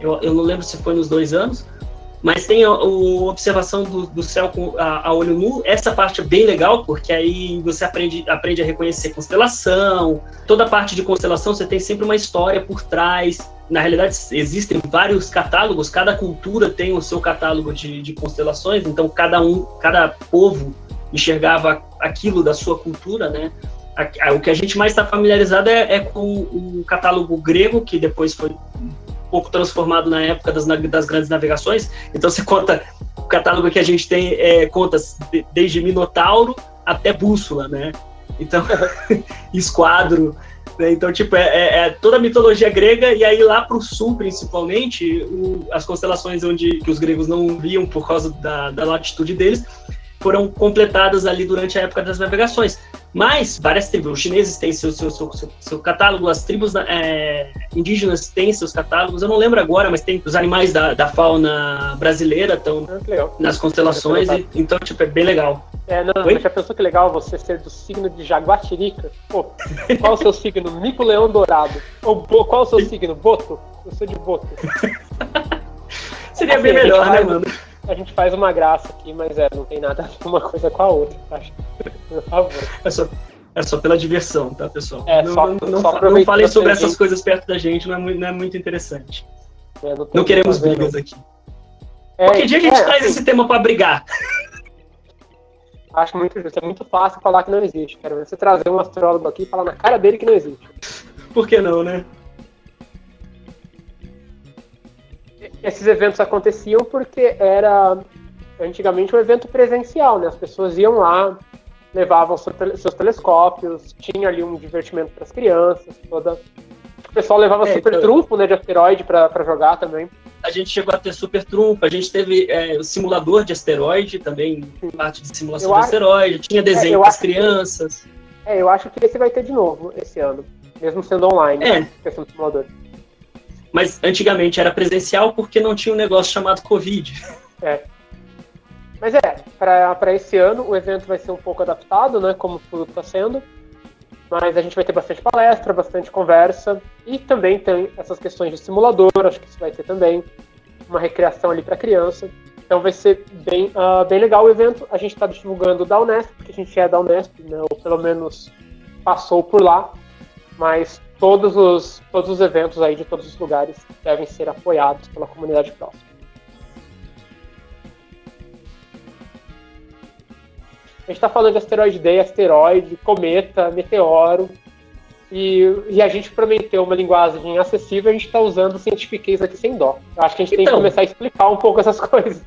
B: eu, eu não lembro se foi nos dois anos, mas tem a, a observação do, do céu com, a, a, olho nu. Essa parte é bem legal, porque aí você aprende, aprende a reconhecer constelação. Toda parte de constelação você tem sempre uma história por trás. Na realidade, existem vários catálogos, cada cultura tem o seu catálogo de, de constelações, então cada um, cada povo enxergava aquilo da sua cultura, né? O que a gente mais está familiarizado é, é, com o catálogo grego, que depois foi pouco transformado na época das, das grandes navegações. Então você conta, o catálogo que a gente tem é, conta desde Minotauro até Bússola, né? Então, [LAUGHS] esquadro. Né? Então, tipo, é, é, é, toda a mitologia grega, e aí lá para o sul, principalmente, o, as constelações onde que os gregos não viam por causa da, da latitude deles, foram completadas ali durante a época das navegações. Mas várias tribos, os chineses têm seu, seu, seu, seu, seu catálogo, as tribos é, indígenas têm seus catálogos, eu não lembro agora, mas tem os animais da, da fauna brasileira estão ah, nas constelações, e, então, tipo, é bem legal.
A: É, não, já pensou que legal você ser do signo de Jaguatirica? Pô, qual o seu signo? Mico Leão Dourado. Ou qual o seu signo? Boto? Eu sou de Boto. [LAUGHS]
B: Seria assim, bem melhor, né, mano?
A: A gente faz uma graça aqui, mas é, não tem nada a ver uma coisa com a outra, acho. Por favor.
B: É só, é só pela diversão, tá, pessoal? É, não, só, não, não, só não falem sobre essas gente... coisas perto da gente, não é muito, não é muito interessante. É, não, não queremos brigas aqui. É, Qualquer dia a gente é, traz assim, esse tema para brigar.
A: Acho muito justo. É muito fácil falar que não existe. Quero ver você trazer um astrólogo aqui e falar na cara dele que não existe.
B: Por que não, né?
A: Esses eventos aconteciam porque era antigamente um evento presencial, né? As pessoas iam lá, levavam seus telescópios, tinha ali um divertimento para as crianças, toda. O pessoal levava é, super então... trunfo, né, de asteroide para jogar também.
B: A gente chegou a ter super trunfo, a gente teve é, o simulador de asteroide também, parte de simulação eu de acho... asteroide, tinha desenho é, para as crianças.
A: Que... É, eu acho que esse vai ter de novo esse ano, mesmo sendo online, é. questão do simulador.
B: Mas antigamente era presencial porque não tinha um negócio chamado Covid.
A: É. Mas é, para esse ano o evento vai ser um pouco adaptado, né? Como tudo está sendo. Mas a gente vai ter bastante palestra, bastante conversa. E também tem essas questões de simulador, acho que isso vai ter também. Uma recreação ali para criança. Então vai ser bem, uh, bem legal o evento. A gente está divulgando da Unesp, porque a gente é da Unesp, né? ou pelo menos passou por lá. Mas todos os, todos os eventos aí de todos os lugares devem ser apoiados pela comunidade próxima. A gente está falando de asteroide Day, asteroide, cometa, meteoro. E, e, a gente prometeu uma linguagem acessível, a gente está usando cientifiquez aqui sem dó. Eu acho que a gente então, tem que então. começar a explicar um pouco essas [LAUGHS] coisas.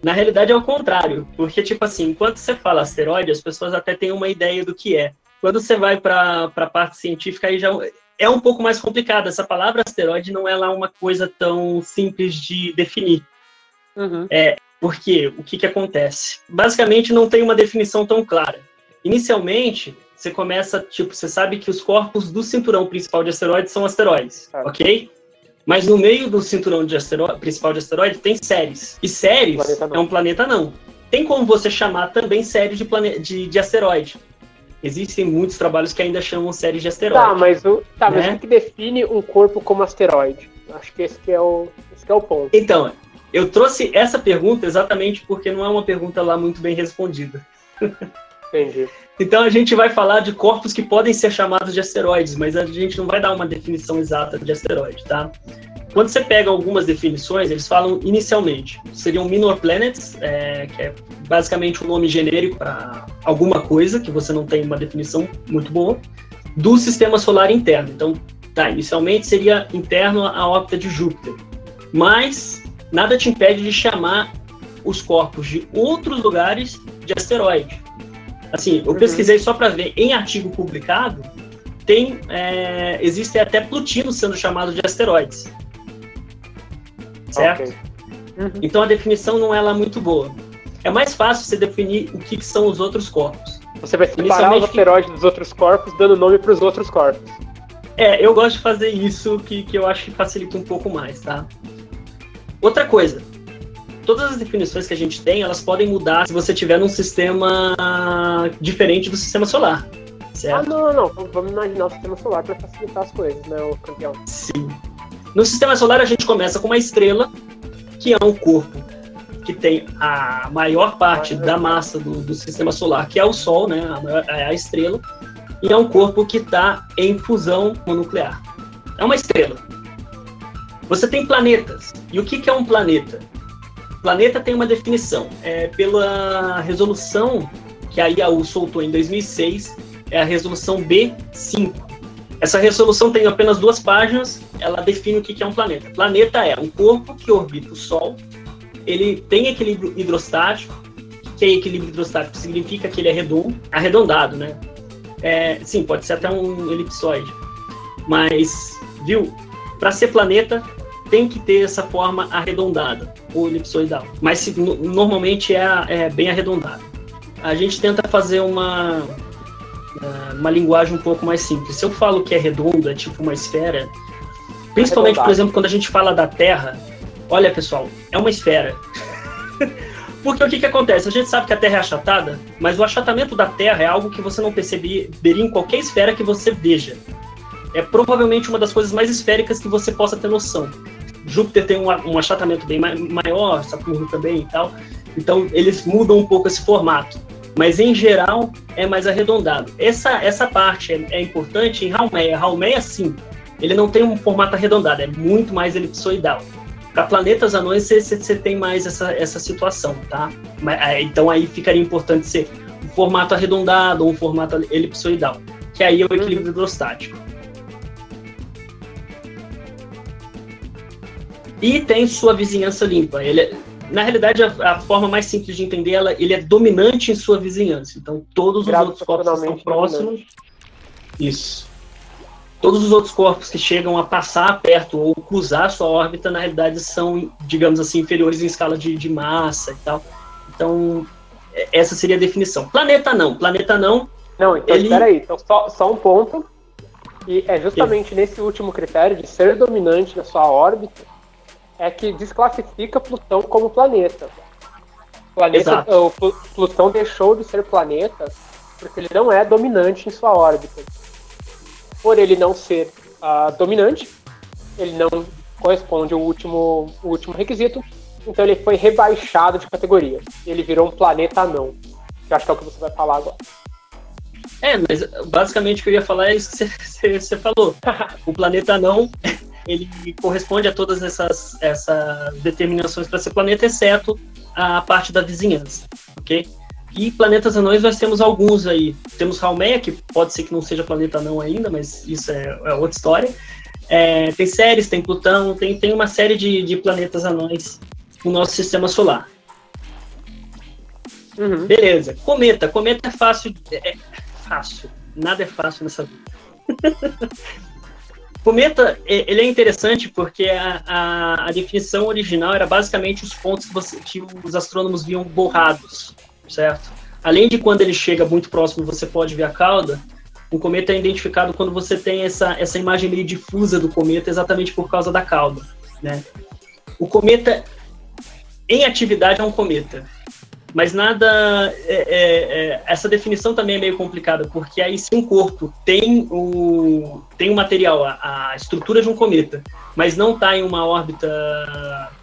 B: Na realidade é o contrário, porque, tipo assim, enquanto você fala asteroide, as pessoas até têm uma ideia do que é. Quando você vai para a parte científica, aí já é um pouco mais complicado. Essa palavra asteroide não é lá uma coisa tão simples de definir. Uhum. É, porque o que, que acontece? Basicamente, não tem uma definição tão clara. Inicialmente, você começa, tipo, você sabe que os corpos do cinturão principal de asteroides são asteroides, é. ok? Mas no meio do cinturão de asteroide, principal de asteroides tem séries. E séries é um planeta não. Tem como você chamar também série de, plane... de, de asteroide. Existem muitos trabalhos que ainda chamam séries de asteroide.
A: Tá, mas o, tá, né? mas o que define um corpo como asteroide? Acho que esse que é o, esse que é o ponto.
B: Então, eu trouxe essa pergunta exatamente porque não é uma pergunta lá muito bem respondida. [LAUGHS]
A: Entendi.
B: Então a gente vai falar de corpos que podem ser chamados de asteroides, mas a gente não vai dar uma definição exata de asteroide, tá? Quando você pega algumas definições, eles falam inicialmente, seriam minor planets, é, que é basicamente um nome genérico para alguma coisa, que você não tem uma definição muito boa, do sistema solar interno. Então, tá, inicialmente seria interno à órbita de Júpiter. Mas nada te impede de chamar os corpos de outros lugares de asteroide. Assim, eu uhum. pesquisei só para ver, em artigo publicado, tem é, existe até Plutino sendo chamado de asteroides. Certo? Okay. Uhum. Então a definição não é lá muito boa. É mais fácil você definir o que, que são os outros corpos.
A: Você vai separar os asteroides dos outros corpos, dando nome para os outros corpos.
B: É, eu gosto de fazer isso, que, que eu acho que facilita um pouco mais, tá? Outra coisa, todas as definições que a gente tem, elas podem mudar se você tiver num sistema diferente do sistema solar. Certo?
A: Ah, não, não, não. Vamos imaginar o sistema solar para facilitar as coisas, né, o campeão?
B: Sim. No sistema solar, a gente começa com uma estrela, que é um corpo que tem a maior parte da massa do, do sistema solar, que é o Sol, né, a, maior, é a estrela, e é um corpo que está em fusão nuclear. É uma estrela. Você tem planetas. E o que, que é um planeta? Planeta tem uma definição. É pela resolução que a IAU soltou em 2006, é a resolução B5. Essa resolução tem apenas duas páginas, ela define o que é um planeta. Planeta é um corpo que orbita o Sol, ele tem equilíbrio hidrostático, que é equilíbrio hidrostático significa que ele é redondo, arredondado, né? É, sim, pode ser até um elipsoide. Mas, viu, para ser planeta, tem que ter essa forma arredondada, ou elipsoidal. Mas se, normalmente é, é bem arredondado. A gente tenta fazer uma, é, uma linguagem um pouco mais simples. Se eu falo que é redondo, é tipo uma esfera, principalmente, por exemplo, quando a gente fala da Terra, olha pessoal, é uma esfera. [LAUGHS] Porque o que, que acontece? A gente sabe que a Terra é achatada, mas o achatamento da Terra é algo que você não perceberia em qualquer esfera que você veja. É provavelmente uma das coisas mais esféricas que você possa ter noção. Júpiter tem um, um achatamento bem maior, Saturno também e tal. Então eles mudam um pouco esse formato. Mas em geral é mais arredondado. Essa, essa parte é, é importante em Haumea. Haumea, sim, ele não tem um formato arredondado, é muito mais elipsoidal. Para planetas anões, você tem mais essa, essa situação, tá? Então aí ficaria importante ser um formato arredondado ou um formato elipsoidal, que aí é o equilíbrio hidrostático. E tem sua vizinhança limpa. Ele é, na realidade, a, a, forma mais simples de entender ela, ele é dominante em sua vizinhança. Então, todos os outros corpos estão próximos. Isso. Todos os outros corpos que chegam a passar perto ou cruzar sua órbita, na realidade, são, digamos assim, inferiores em escala de, de massa e tal. Então, é, essa seria a definição. Planeta não. Planeta não.
A: Não, então, ele... espera aí. Então, só, só um ponto. E é justamente nesse último critério de ser dominante na sua órbita é que desclassifica Plutão como planeta. planeta o Plutão deixou de ser planeta porque ele não é dominante em sua órbita. Por ele não ser uh, dominante, ele não corresponde ao último, ao último requisito, então ele foi rebaixado de categoria. Ele virou um planeta anão. Que acho que é o que você vai falar agora.
B: É, mas basicamente o que eu ia falar é isso que você [LAUGHS] falou. [LAUGHS] o planeta anão, ele corresponde a todas essas, essas determinações para ser planeta, exceto a parte da vizinhança, ok? E planetas anões nós temos alguns aí. Temos Haumea, que pode ser que não seja planeta anão ainda, mas isso é, é outra história. É, tem Ceres, tem Plutão, tem, tem uma série de, de planetas anões no nosso sistema solar. Uhum. Beleza. Cometa. Cometa é fácil. É fácil. Nada é fácil nessa vida. [LAUGHS] Cometa, ele é interessante porque a, a, a, definição original era basicamente os pontos que, você, que os astrônomos viam borrados, certo? Além de quando ele chega muito próximo, você pode ver a cauda, um cometa é identificado quando você tem essa, essa imagem meio difusa do cometa exatamente por causa da cauda, né? O cometa, em atividade, é um cometa mas nada. É, é, é, essa definição também é meio complicada, porque aí se um corpo tem o, tem o material, a, a estrutura de um cometa, mas não está em uma órbita.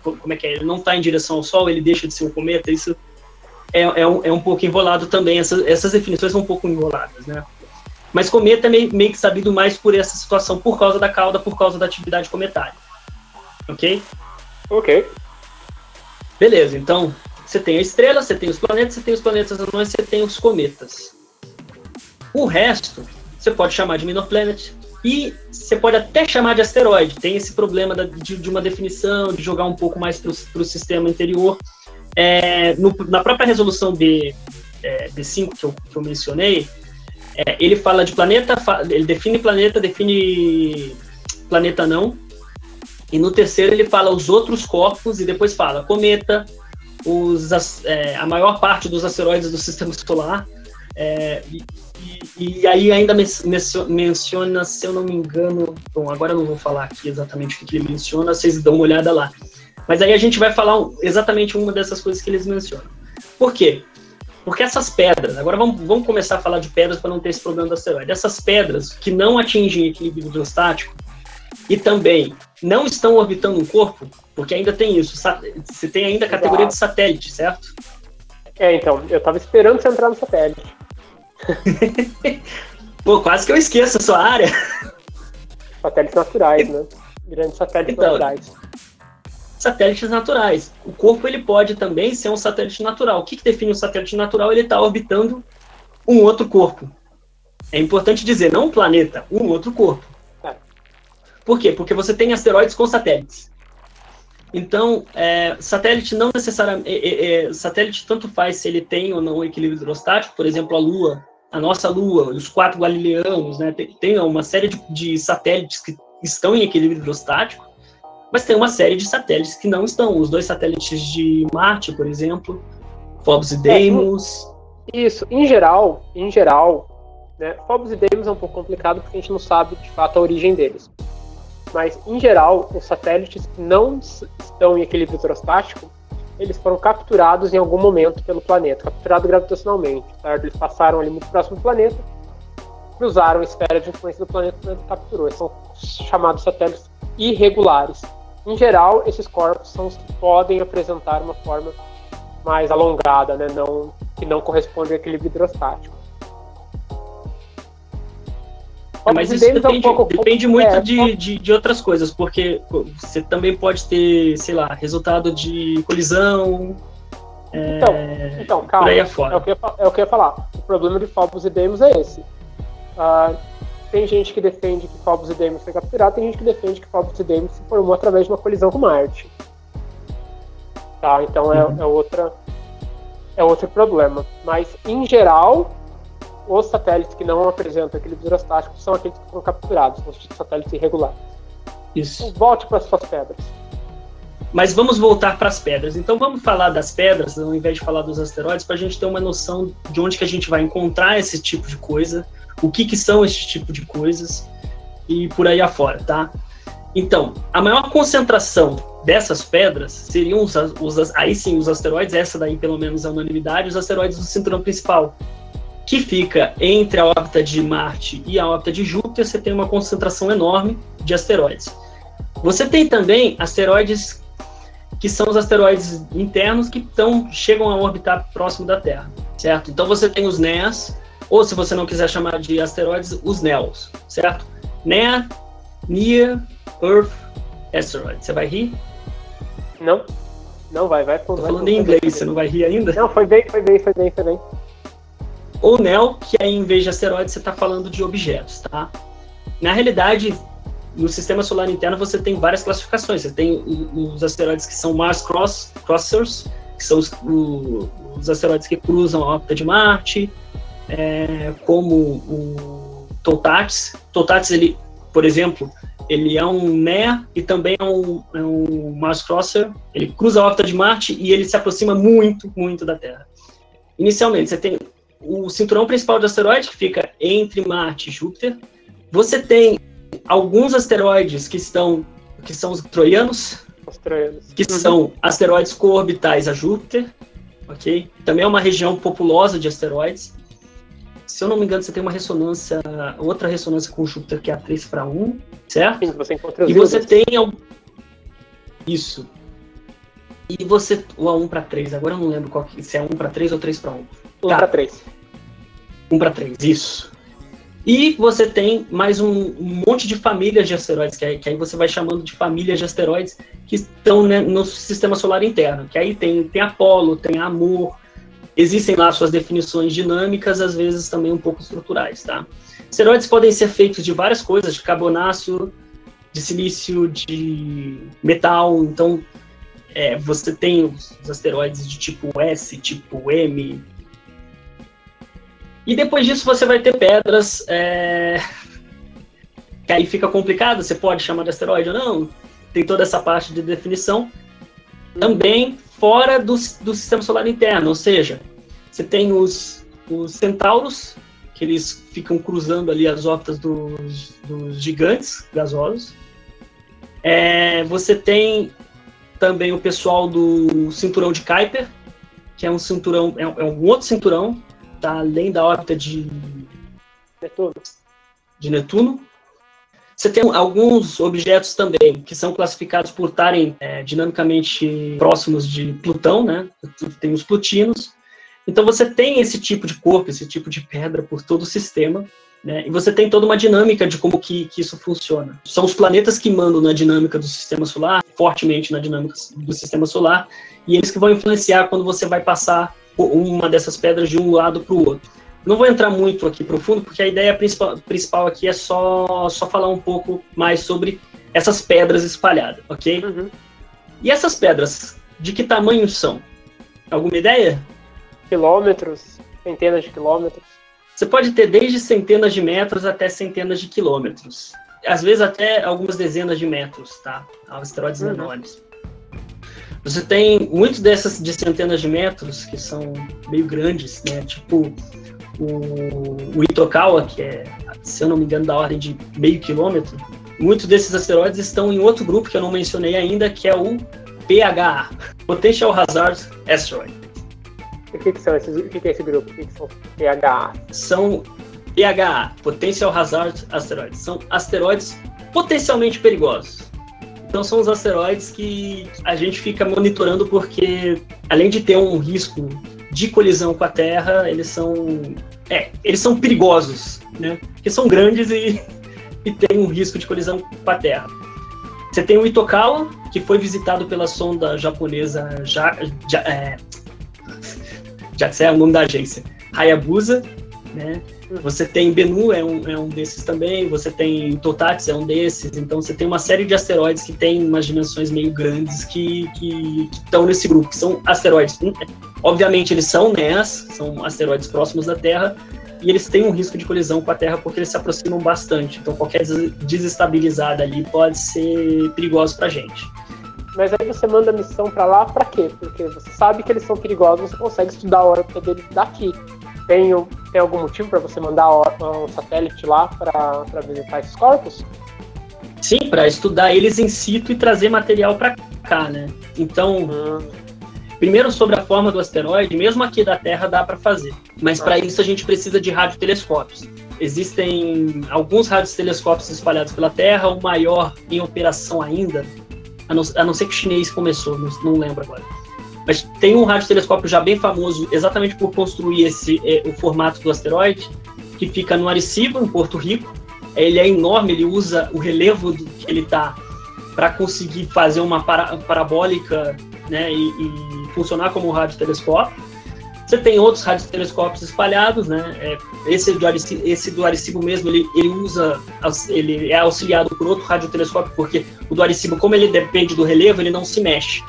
B: Como é que é? Ele não está em direção ao Sol, ele deixa de ser um cometa, isso é, é, um, é um pouco enrolado também. Essas, essas definições são um pouco enroladas, né? Mas cometa é meio, meio que sabido mais por essa situação, por causa da cauda, por causa da atividade cometária. Ok?
A: Ok.
B: Beleza, então você tem a estrela, você tem os planetas, você tem os planetas anões, você tem os cometas. O resto, você pode chamar de minor planet e você pode até chamar de asteroide. Tem esse problema de, de uma definição, de jogar um pouco mais para o sistema interior. É, no, na própria resolução B, é, B5 que eu, que eu mencionei, é, ele fala de planeta, ele define planeta, define planeta não. E no terceiro ele fala os outros corpos e depois fala cometa, os, é, a maior parte dos asteroides do sistema solar. É, e, e, aí ainda menciona, se eu não me engano, bom, agora eu não vou falar aqui exatamente o que ele menciona, vocês dão uma olhada lá. Mas aí a gente vai falar exatamente uma dessas coisas que eles mencionam. Por quê? Porque essas pedras, agora vamos, vamos começar a falar de pedras para não ter esse problema do asteroide. Essas pedras que não atingem equilíbrio hidrostático e também não estão orbitando um corpo, porque ainda tem isso. Você tem ainda a categoria de satélite, certo?
A: É, então, eu tava esperando você entrar no satélite. [LAUGHS]
B: Pô, quase que eu esqueço a sua área.
A: Satélites naturais, né? Grandes satélites então, naturais.
B: Satélites naturais. O corpo ele pode também ser um satélite natural. O que, que define um satélite natural? Ele está orbitando um outro corpo. É importante dizer, não um planeta, um outro corpo. É. Por quê? Porque você tem asteroides com satélites. Então, é, satélite não necessariamente. É, é, satélite tanto faz se ele tem ou não um equilíbrio hidrostático, por exemplo, a Lua, a nossa Lua, os quatro galileanos, né, tem, tem uma série de, de, satélites que estão em equilíbrio hidrostático, mas tem uma série de satélites que não estão. Os dois satélites de Marte, por exemplo, Phobos e é, Deimos.
A: Isso, em geral, em geral, né, Phobos e Deimos é um pouco complicado porque a gente não sabe de fato a origem deles mas em geral, os satélites que não estão em equilíbrio hidrostático, eles foram capturados em algum momento pelo planeta, capturados gravitacionalmente, certo? Eles passaram ali muito próximo do planeta, cruzaram a esfera de influência do planeta, o planeta capturou. Eles são chamados satélites irregulares. Em geral, esses corpos são os que podem apresentar uma forma mais alongada, né? não, que não corresponde ao equilíbrio hidrostático.
B: É, mas isso depende, um pouco, depende muito é, de, de, de, outras coisas, porque você também pode ter, sei lá, resultado de colisão.
A: É, então, então calma. Por aí afora. É, o que eu, é o que eu ia falar. O problema de Phobos e Deimos é esse. Uh, tem gente que defende que Phobos e Deimos foi capturado, tem gente que defende que Phobos e Deimos se formou através de uma colisão com Marte. Tá, então é, uhum. é outra é outro problema. Mas, em geral, os satélites que não apresentam equilíbrio hidrostático são aqueles que foram capturados, os satélites irregulares.
B: Isso.
A: Então, volte para as suas pedras.
B: Mas vamos voltar para as pedras. Então vamos falar das pedras, ao invés de falar dos asteroides, para a gente ter uma noção de onde que a gente vai encontrar esse tipo de coisa, o que, que são esse tipo de coisas e por aí afora, tá? Então, a maior concentração dessas pedras seriam os, os, aí sim os asteroides, essa daí pelo menos a unanimidade, os asteroides do cinturão principal, que fica entre a órbita de Marte e a órbita de Júpiter, você tem uma concentração enorme de asteroides. Você tem também asteroides que são os asteroides internos que tão, chegam a orbitar próximo da Terra, certo? Então você tem os NEAs, ou se você não quiser chamar de asteroides, os NEOs, certo? NEA, Near Earth Asteroid. Você vai rir?
A: Não. Não vai, vai. Tô
B: falando em inglês, você não vai rir ainda?
A: Não, foi bem, foi bem, foi bem, foi bem.
B: Ou NEO, que aí em vez de asteroides você está falando de objetos, tá? Na realidade, no sistema solar interno você tem várias classificações. Você tem os asteroides que são Mars Cross, Crossers, que são os, os asteroides que cruzam a órbita de Marte, é, como o Toutatis. Toutatis, ele, por exemplo, ele é um NEA e também é um, é um Mars Crosser. Ele cruza a órbita de Marte e ele se aproxima muito, muito da Terra. Inicialmente, você tem o cinturão principal de asteroide, que fica entre Marte e Júpiter. Você tem alguns asteroides que estão que são os troianos,
A: os troianos.
B: que uhum. são asteroides coorbitais a Júpiter, ok? Também é uma região populosa de asteroides. Se eu não me engano, você tem uma ressonância, outra ressonância com Júpiter que é a 3 para 1, certo?
A: Sim, você encontra
B: E você tem isso. E você o A1 para 3, agora eu não lembro qual que, se é 1 para 3 ou 3 para 1. 1
A: tá. para 3.
B: 1 para 3, isso. E você tem mais um, um monte de famílias de asteroides, que aí, que aí, você vai chamando de famílias de asteroides que estão né, no sistema solar interno. Que aí tem, tem Apolo, tem Amor, existem lá suas definições dinâmicas, às vezes também um pouco estruturais, tá? Asteroides podem ser feitos de várias coisas, de carbonáceo, de silício, de metal. Então, é, você tem os asteroides de tipo S, tipo M, e depois disso você vai ter pedras. É... Que aí fica complicado, você pode chamar de asteroide ou não. Tem toda essa parte de definição. Também fora do, do sistema solar interno, ou seja, você tem os, os centauros, que eles ficam cruzando ali as órbitas dos, dos gigantes gasosos. É, você tem também o pessoal do cinturão de Kuiper, que é um cinturão, é, é um outro cinturão está além da órbita de Netuno. de Netuno. Você tem alguns objetos também que são classificados por estarem é, dinamicamente próximos de Plutão, né? Tem os plutinos. Então você tem esse tipo de corpo, esse tipo de pedra por todo o sistema, né? E você tem toda uma dinâmica de como que, que isso funciona. São os planetas que mandam na dinâmica do sistema solar, fortemente na dinâmica do sistema solar, e eles que vão influenciar quando você vai passar uma dessas pedras de um lado para o outro. Não vou entrar muito aqui profundo, porque a ideia principal, principal aqui é só, só falar um pouco mais sobre essas pedras espalhadas, ok? Uhum. E essas pedras, de que tamanho são? Alguma ideia?
A: Quilômetros, centenas de quilômetros.
B: Você pode ter desde centenas de metros até centenas de quilômetros. Às vezes até algumas dezenas de metros, tá? Asteroides uhum. menores. Você tem muitos dessas de centenas de metros que são meio grandes, né? Tipo o, o Itokawa, que é, se eu não me engano, da ordem de meio quilômetro. Muitos desses asteroides estão em outro grupo que eu não mencionei ainda, que é o PHA, Potential Hazard Asteroid.
A: O que, que, são esses, o que, que é esse grupo? O que, que são PHA?
B: São PHA, Potential Hazard Asteroids. São asteroides potencialmente perigosos. Então são os asteroides que a gente fica monitorando porque, além de ter um risco de colisão com a Terra, eles são, é, eles são perigosos, né? Porque são grandes e, [LAUGHS] e tem um risco de colisão com a Terra. Você tem o Itokawa, que foi visitado pela sonda japonesa ja, ja, é, [LAUGHS] já é o nome da agência, Hayabusa, né? Você tem Bennu, é um, é um desses também, você tem Totats, é um desses, então você tem uma série de asteroides que têm umas dimensões meio grandes que estão nesse grupo, que são asteroides. Obviamente, eles são NEAs, são asteroides próximos da Terra, e eles têm um risco de colisão com a Terra porque eles se aproximam bastante. Então, qualquer desestabilizada ali pode ser perigoso para a gente.
A: Mas aí você manda a missão para lá para quê? Porque você sabe que eles são perigosos, você consegue estudar a órbita deles daqui. Tem, tem algum motivo para você mandar um satélite lá para visitar esses corpos?
B: Sim, para estudar eles em situ e trazer material para cá, né? Então, hum. primeiro sobre a forma do asteroide, mesmo aqui da Terra dá para fazer, mas para ah. isso a gente precisa de radiotelescópios. Existem alguns radiotelescópios espalhados pela Terra, o maior em operação ainda, a não, a não ser que o chinês começou, não, não lembro agora. Mas tem um radiotelescópio já bem famoso, exatamente por construir esse, é, o formato do asteroide, que fica no Arecibo, em Porto Rico. Ele é enorme, ele usa o relevo do que ele está para conseguir fazer uma para, parabólica né, e, e, funcionar como um radiotelescópio. Você tem outros radiotelescópios espalhados, né? É, esse, do Arecibo, esse do Arecibo mesmo, ele, ele usa, ele é auxiliado por outro radiotelescópio, porque o do Arecibo, como ele depende do relevo, ele não se mexe.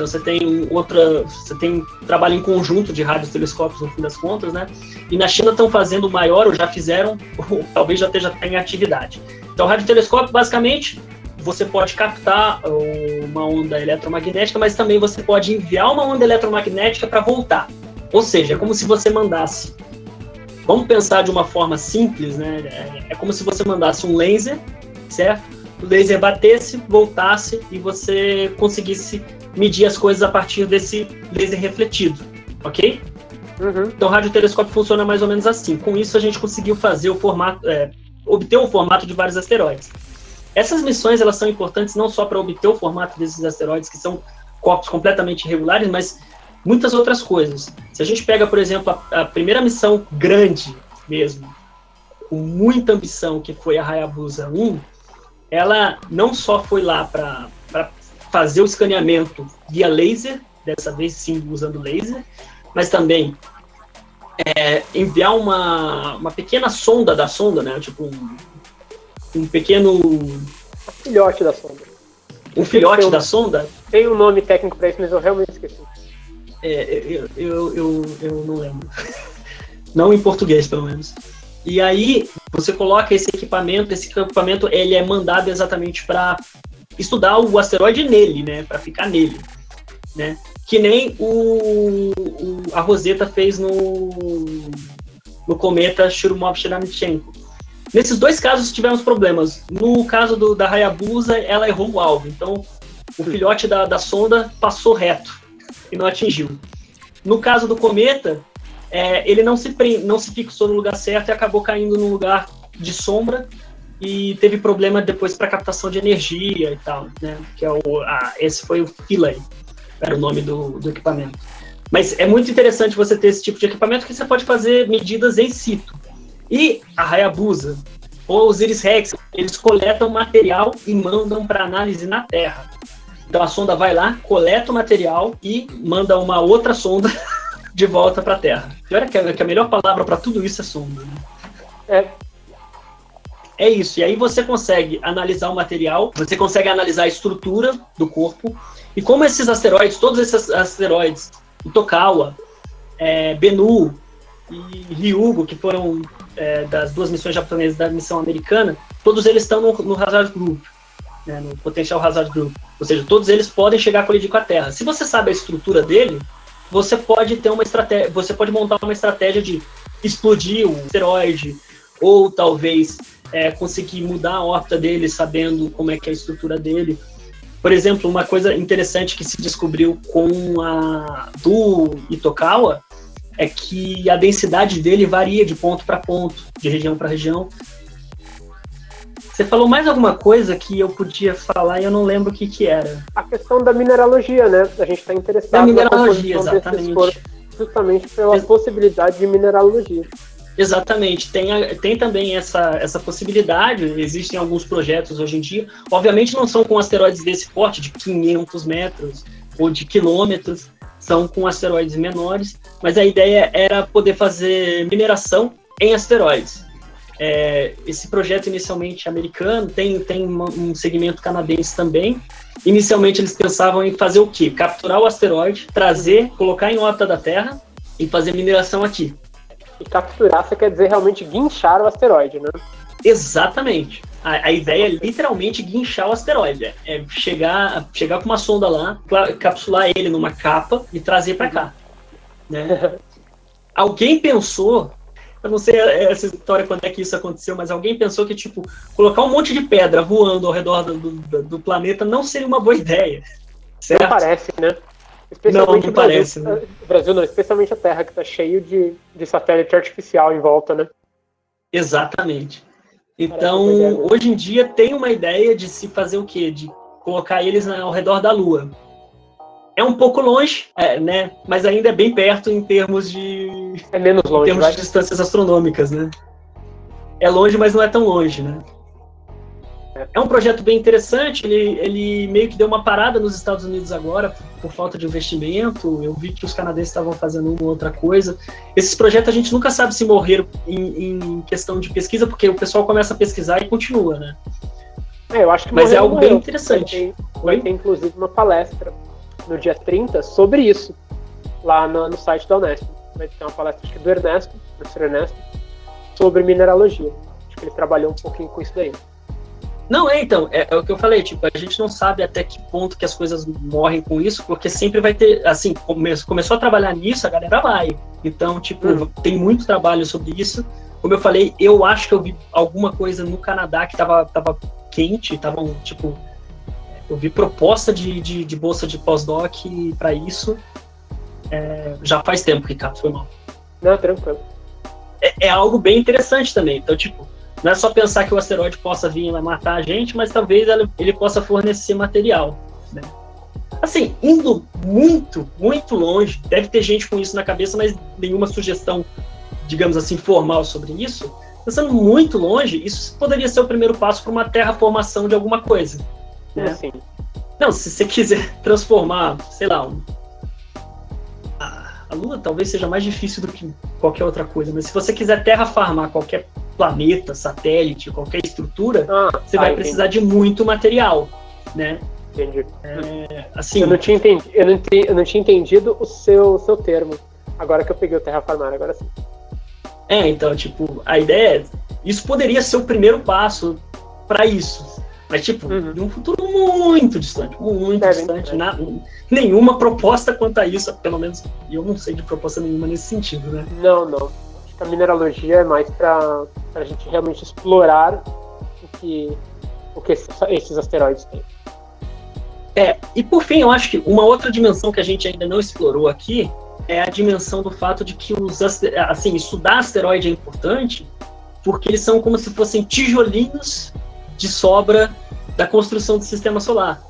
B: Então você tem outra, você tem trabalho em conjunto de radiotelescópios no fim das contas, né? E na China estão fazendo o maior, ou já fizeram, [LAUGHS] ou talvez já esteja em atividade. Então o radiotelescópio basicamente você pode captar uma onda eletromagnética, mas também você pode enviar uma onda eletromagnética para voltar. Ou seja, é como se você mandasse. Vamos pensar de uma forma simples, né? É, é como se você mandasse um laser, certo? O laser batesse, voltasse e você conseguisse medir as coisas a partir desse laser refletido, ok? Uhum. Então, o radiotelescópio funciona mais ou menos assim. Com isso, a gente conseguiu fazer o formato, é, obter o formato de vários asteroides. Essas missões elas são importantes não só para obter o formato desses asteroides, que são corpos completamente irregulares, mas muitas outras coisas. Se a gente pega, por exemplo, a, a primeira missão grande mesmo, com muita ambição, que foi a Hayabusa 1, ela não só foi lá para fazer o escaneamento via laser, dessa vez sim usando laser, mas também é, enviar uma, uma pequena sonda da sonda, né? Tipo um, um pequeno.
A: Filhote da sonda.
B: Um filhote da sonda?
A: Tem um nome técnico para isso, mas eu realmente esqueci.
B: É, eu, eu, eu, eu não lembro. [LAUGHS] não em português, pelo menos. E aí você coloca esse equipamento, esse equipamento ele é mandado exatamente para estudar o asteroide nele, né, para ficar nele, né? Que nem o, o, a Rosetta fez no no cometa Churyumov-Gerasimenko. Nesses dois casos tivemos problemas. No caso do, da Hayabusa, ela errou o alvo, então o filhote da, da sonda passou reto e não atingiu. No caso do cometa, é, ele não se, não se fixou no lugar certo e acabou caindo num lugar de sombra e teve problema depois para captação de energia e tal, né? Que é o, esse foi o Philae, era o nome do, do equipamento. Mas é muito interessante você ter esse tipo de equipamento que você pode fazer medidas em situ. E a Hayabusa, ou os Iris Rex, eles coletam material e mandam para análise na Terra. Então a sonda vai lá, coleta o material e manda uma outra sonda [LAUGHS] de volta para a Terra. Pior é que a, que a melhor palavra para tudo isso é sonda. Né?
A: É.
B: É isso. E aí você consegue analisar o material, você consegue analisar a estrutura do corpo. E como esses asteroides, todos esses asteroides, Itokawa, é, Bennu e Ryugu, que foram é, das duas missões japonesas da missão americana, todos eles estão no, no Hazard Group né, no Potential Hazard Group. Ou seja, todos eles podem chegar a colidir com a Terra. Se você sabe a estrutura dele, você pode ter uma estratégia, você pode montar uma estratégia de explodir o asteroide, ou talvez é, conseguir mudar a órbita dele sabendo como é que é a estrutura dele. Por exemplo, uma coisa interessante que se descobriu com a do Itokawa é que a densidade dele varia de ponto para ponto, de região para região. Você falou mais alguma coisa que eu podia falar e eu não lembro o que, que era.
A: A questão da mineralogia, né? A gente está interessado
B: da mineralogia, exatamente. Corpos,
A: justamente pela Ex possibilidade de mineralogia.
B: Exatamente, tem, tem também essa, essa possibilidade, existem alguns projetos hoje em dia, obviamente não são com asteroides desse porte, de 500 metros ou de quilômetros, são com asteroides menores, mas a ideia era poder fazer mineração em asteroides. É, esse projeto inicialmente americano tem, tem um segmento canadense também. Inicialmente eles pensavam em fazer o quê? Capturar o asteroide, trazer, colocar em órbita da Terra e fazer mineração aqui.
A: E capturar, você quer dizer realmente guinchar o asteroide, né?
B: Exatamente. A, a ideia é literalmente guinchar o asteroide. É, chegar, chegar com uma sonda lá, capsular ele numa capa e trazer para cá. Né? [LAUGHS] Alguém pensou eu não sei essa história quando é que isso aconteceu, mas alguém pensou que, tipo, colocar um monte de pedra voando ao redor do, do, do planeta não seria uma boa ideia.
A: Certo? Não parece, né?
B: Especialmente não, não parece, né?
A: O Brasil não, especialmente a Terra, que está cheio de, de satélite artificial em volta, né?
B: Exatamente. Então, hoje em dia tem uma ideia de se fazer o quê? De colocar eles ao redor da Lua. É um pouco longe, é, né? Mas ainda é bem perto em termos de.
A: É menos longe.
B: Em termos vai? de distâncias astronômicas, né? É longe, mas não é tão longe, né? É um projeto bem interessante, ele, ele meio que deu uma parada nos Estados Unidos agora, por, por falta de investimento. Eu vi que os canadenses estavam fazendo uma outra coisa. Esses projetos a gente nunca sabe se morreram em, em questão de pesquisa, porque o pessoal começa a pesquisar e continua, né?
A: É, eu acho que
B: Mas é algo bem interessante.
A: Vai ter, vai ter, inclusive uma palestra no dia 30 sobre isso, lá no, no site da Unesp. Vai ter uma palestra acho que do Ernesto, professor Ernesto, sobre mineralogia. Acho que ele trabalhou um pouquinho com isso daí.
B: Não, é então, é, é, o que eu falei, tipo, a gente não sabe até que ponto que as coisas morrem com isso, porque sempre vai ter, assim, come, começou a trabalhar nisso, a galera vai. Então, tipo, hum. tem muito trabalho sobre isso. Como eu falei, eu acho que eu vi alguma coisa no Canadá que tava, tava quente, tava, tipo, eu vi proposta de, de, de bolsa de pós-doc para isso. É, já faz tempo, Ricardo, foi mal.
A: Não, tranquilo.
B: É, é algo bem interessante também. Então, tipo, não é só pensar que o asteroide possa vir e matar a gente, mas talvez ele possa fornecer material. Né? Assim, indo muito, muito longe, deve ter gente com isso na cabeça, mas nenhuma sugestão, digamos assim, formal sobre isso. Pensando muito longe, isso poderia ser o primeiro passo para uma terraformação de alguma coisa. Né?
A: Sim.
B: Não, se você [LAUGHS] quiser transformar, sei lá, um, a, a Lua talvez seja mais difícil do que qualquer outra coisa, mas se você quiser terraformar qualquer planeta, satélite, qualquer estrutura, ah, você vai entendi. precisar de muito material, né?
A: Entendi. É, assim, eu não tinha entendido, eu não, eu não tinha entendido o seu, seu termo. Agora que eu peguei o terraformar, agora sim.
B: É, então, tipo, a ideia é, isso poderia ser o primeiro passo para isso. Mas, tipo, uhum. de um futuro muito distante, muito é, distante. Na, nenhuma proposta quanto a isso, pelo menos eu não sei de proposta nenhuma nesse sentido, né?
A: Não, não a mineralogia é mais para a gente realmente explorar o que, o que esses asteroides têm.
B: É, e por fim, eu acho que uma outra dimensão que a gente ainda não explorou aqui é a dimensão do fato de que os assim, estudar asteroide é importante porque eles são como se fossem tijolinhos de sobra da construção do sistema solar.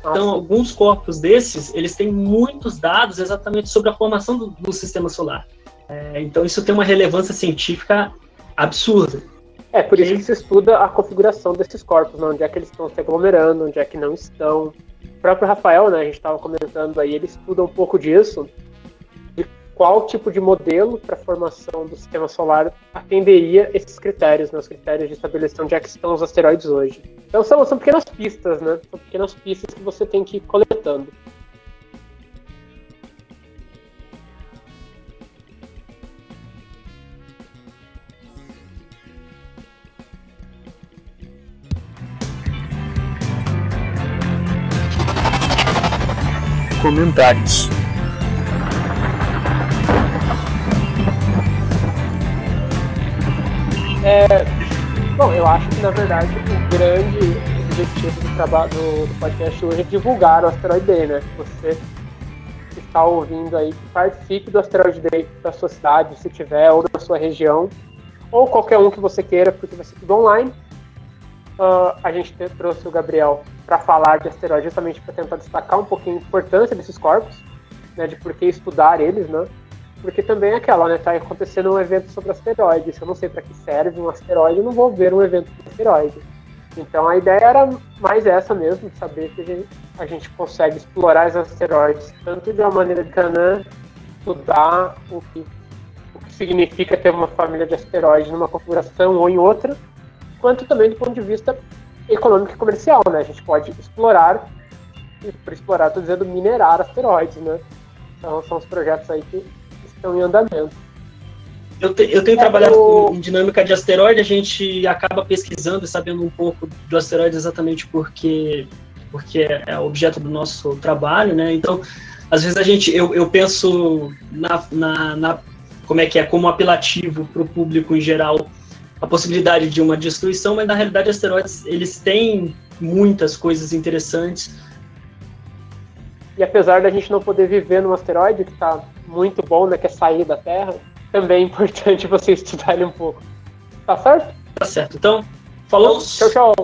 B: Então, alguns corpos desses, eles têm muitos dados exatamente sobre a formação do, do sistema solar. É, então isso tem uma relevância científica absurda.
A: É, por isso que se estuda a configuração desses corpos, né? onde é que eles estão se aglomerando, onde é que não estão. O próprio Rafael, né, a gente estava comentando aí, ele estuda um pouco disso, qual tipo de modelo para formação do sistema solar atenderia esses critérios, né, os critérios de estabelecer onde é que estão os asteroides hoje. Então são, são pequenas pistas, né? São pequenas pistas que você tem que ir coletando.
D: comentários.
A: É, bom, eu acho que na verdade o grande objetivo do trabalho do, do podcast hoje é divulgar o Asteroid Day, né? Você que está ouvindo aí, que participe do Asteroid Day da sua cidade, se tiver, ou da sua região, ou qualquer um que você queira, porque vai ser tudo online. Uh, a gente trouxe o Gabriel para falar de asteroides, justamente para tentar destacar um pouquinho a importância desses corpos, né, de por que estudar eles, né? Porque também é aquela, né, tá acontecendo um evento sobre asteroides, se eu não sei para que serve um asteroide, eu não vou ver um evento sobre asteroide. Então a ideia era mais essa mesmo, saber que a gente, a gente consegue explorar os asteroides, tanto de uma maneira de canã, estudar o que, o que significa ter uma família de asteroides numa configuração ou em outra, quanto também do ponto de vista econômico e comercial, né? A gente pode explorar, e por explorar, estou dizendo minerar asteroides, né? Então são os projetos aí que estão em andamento.
B: Eu, te, eu tenho é, trabalhado eu... em dinâmica de asteroide, a gente acaba pesquisando e sabendo um pouco do asteroide exatamente porque, porque é objeto do nosso trabalho, né? Então, às vezes a gente, eu, eu penso na, na, na como é que é, como apelativo para o público em geral, a possibilidade de uma destruição, mas na realidade asteroides eles têm muitas coisas interessantes.
A: E apesar da gente não poder viver num asteroide, que está muito bom, né, que é sair da Terra, também é importante [LAUGHS] você estudar ele um pouco. Tá certo?
B: Tá certo. Então, falou.
A: Tchau, tchau.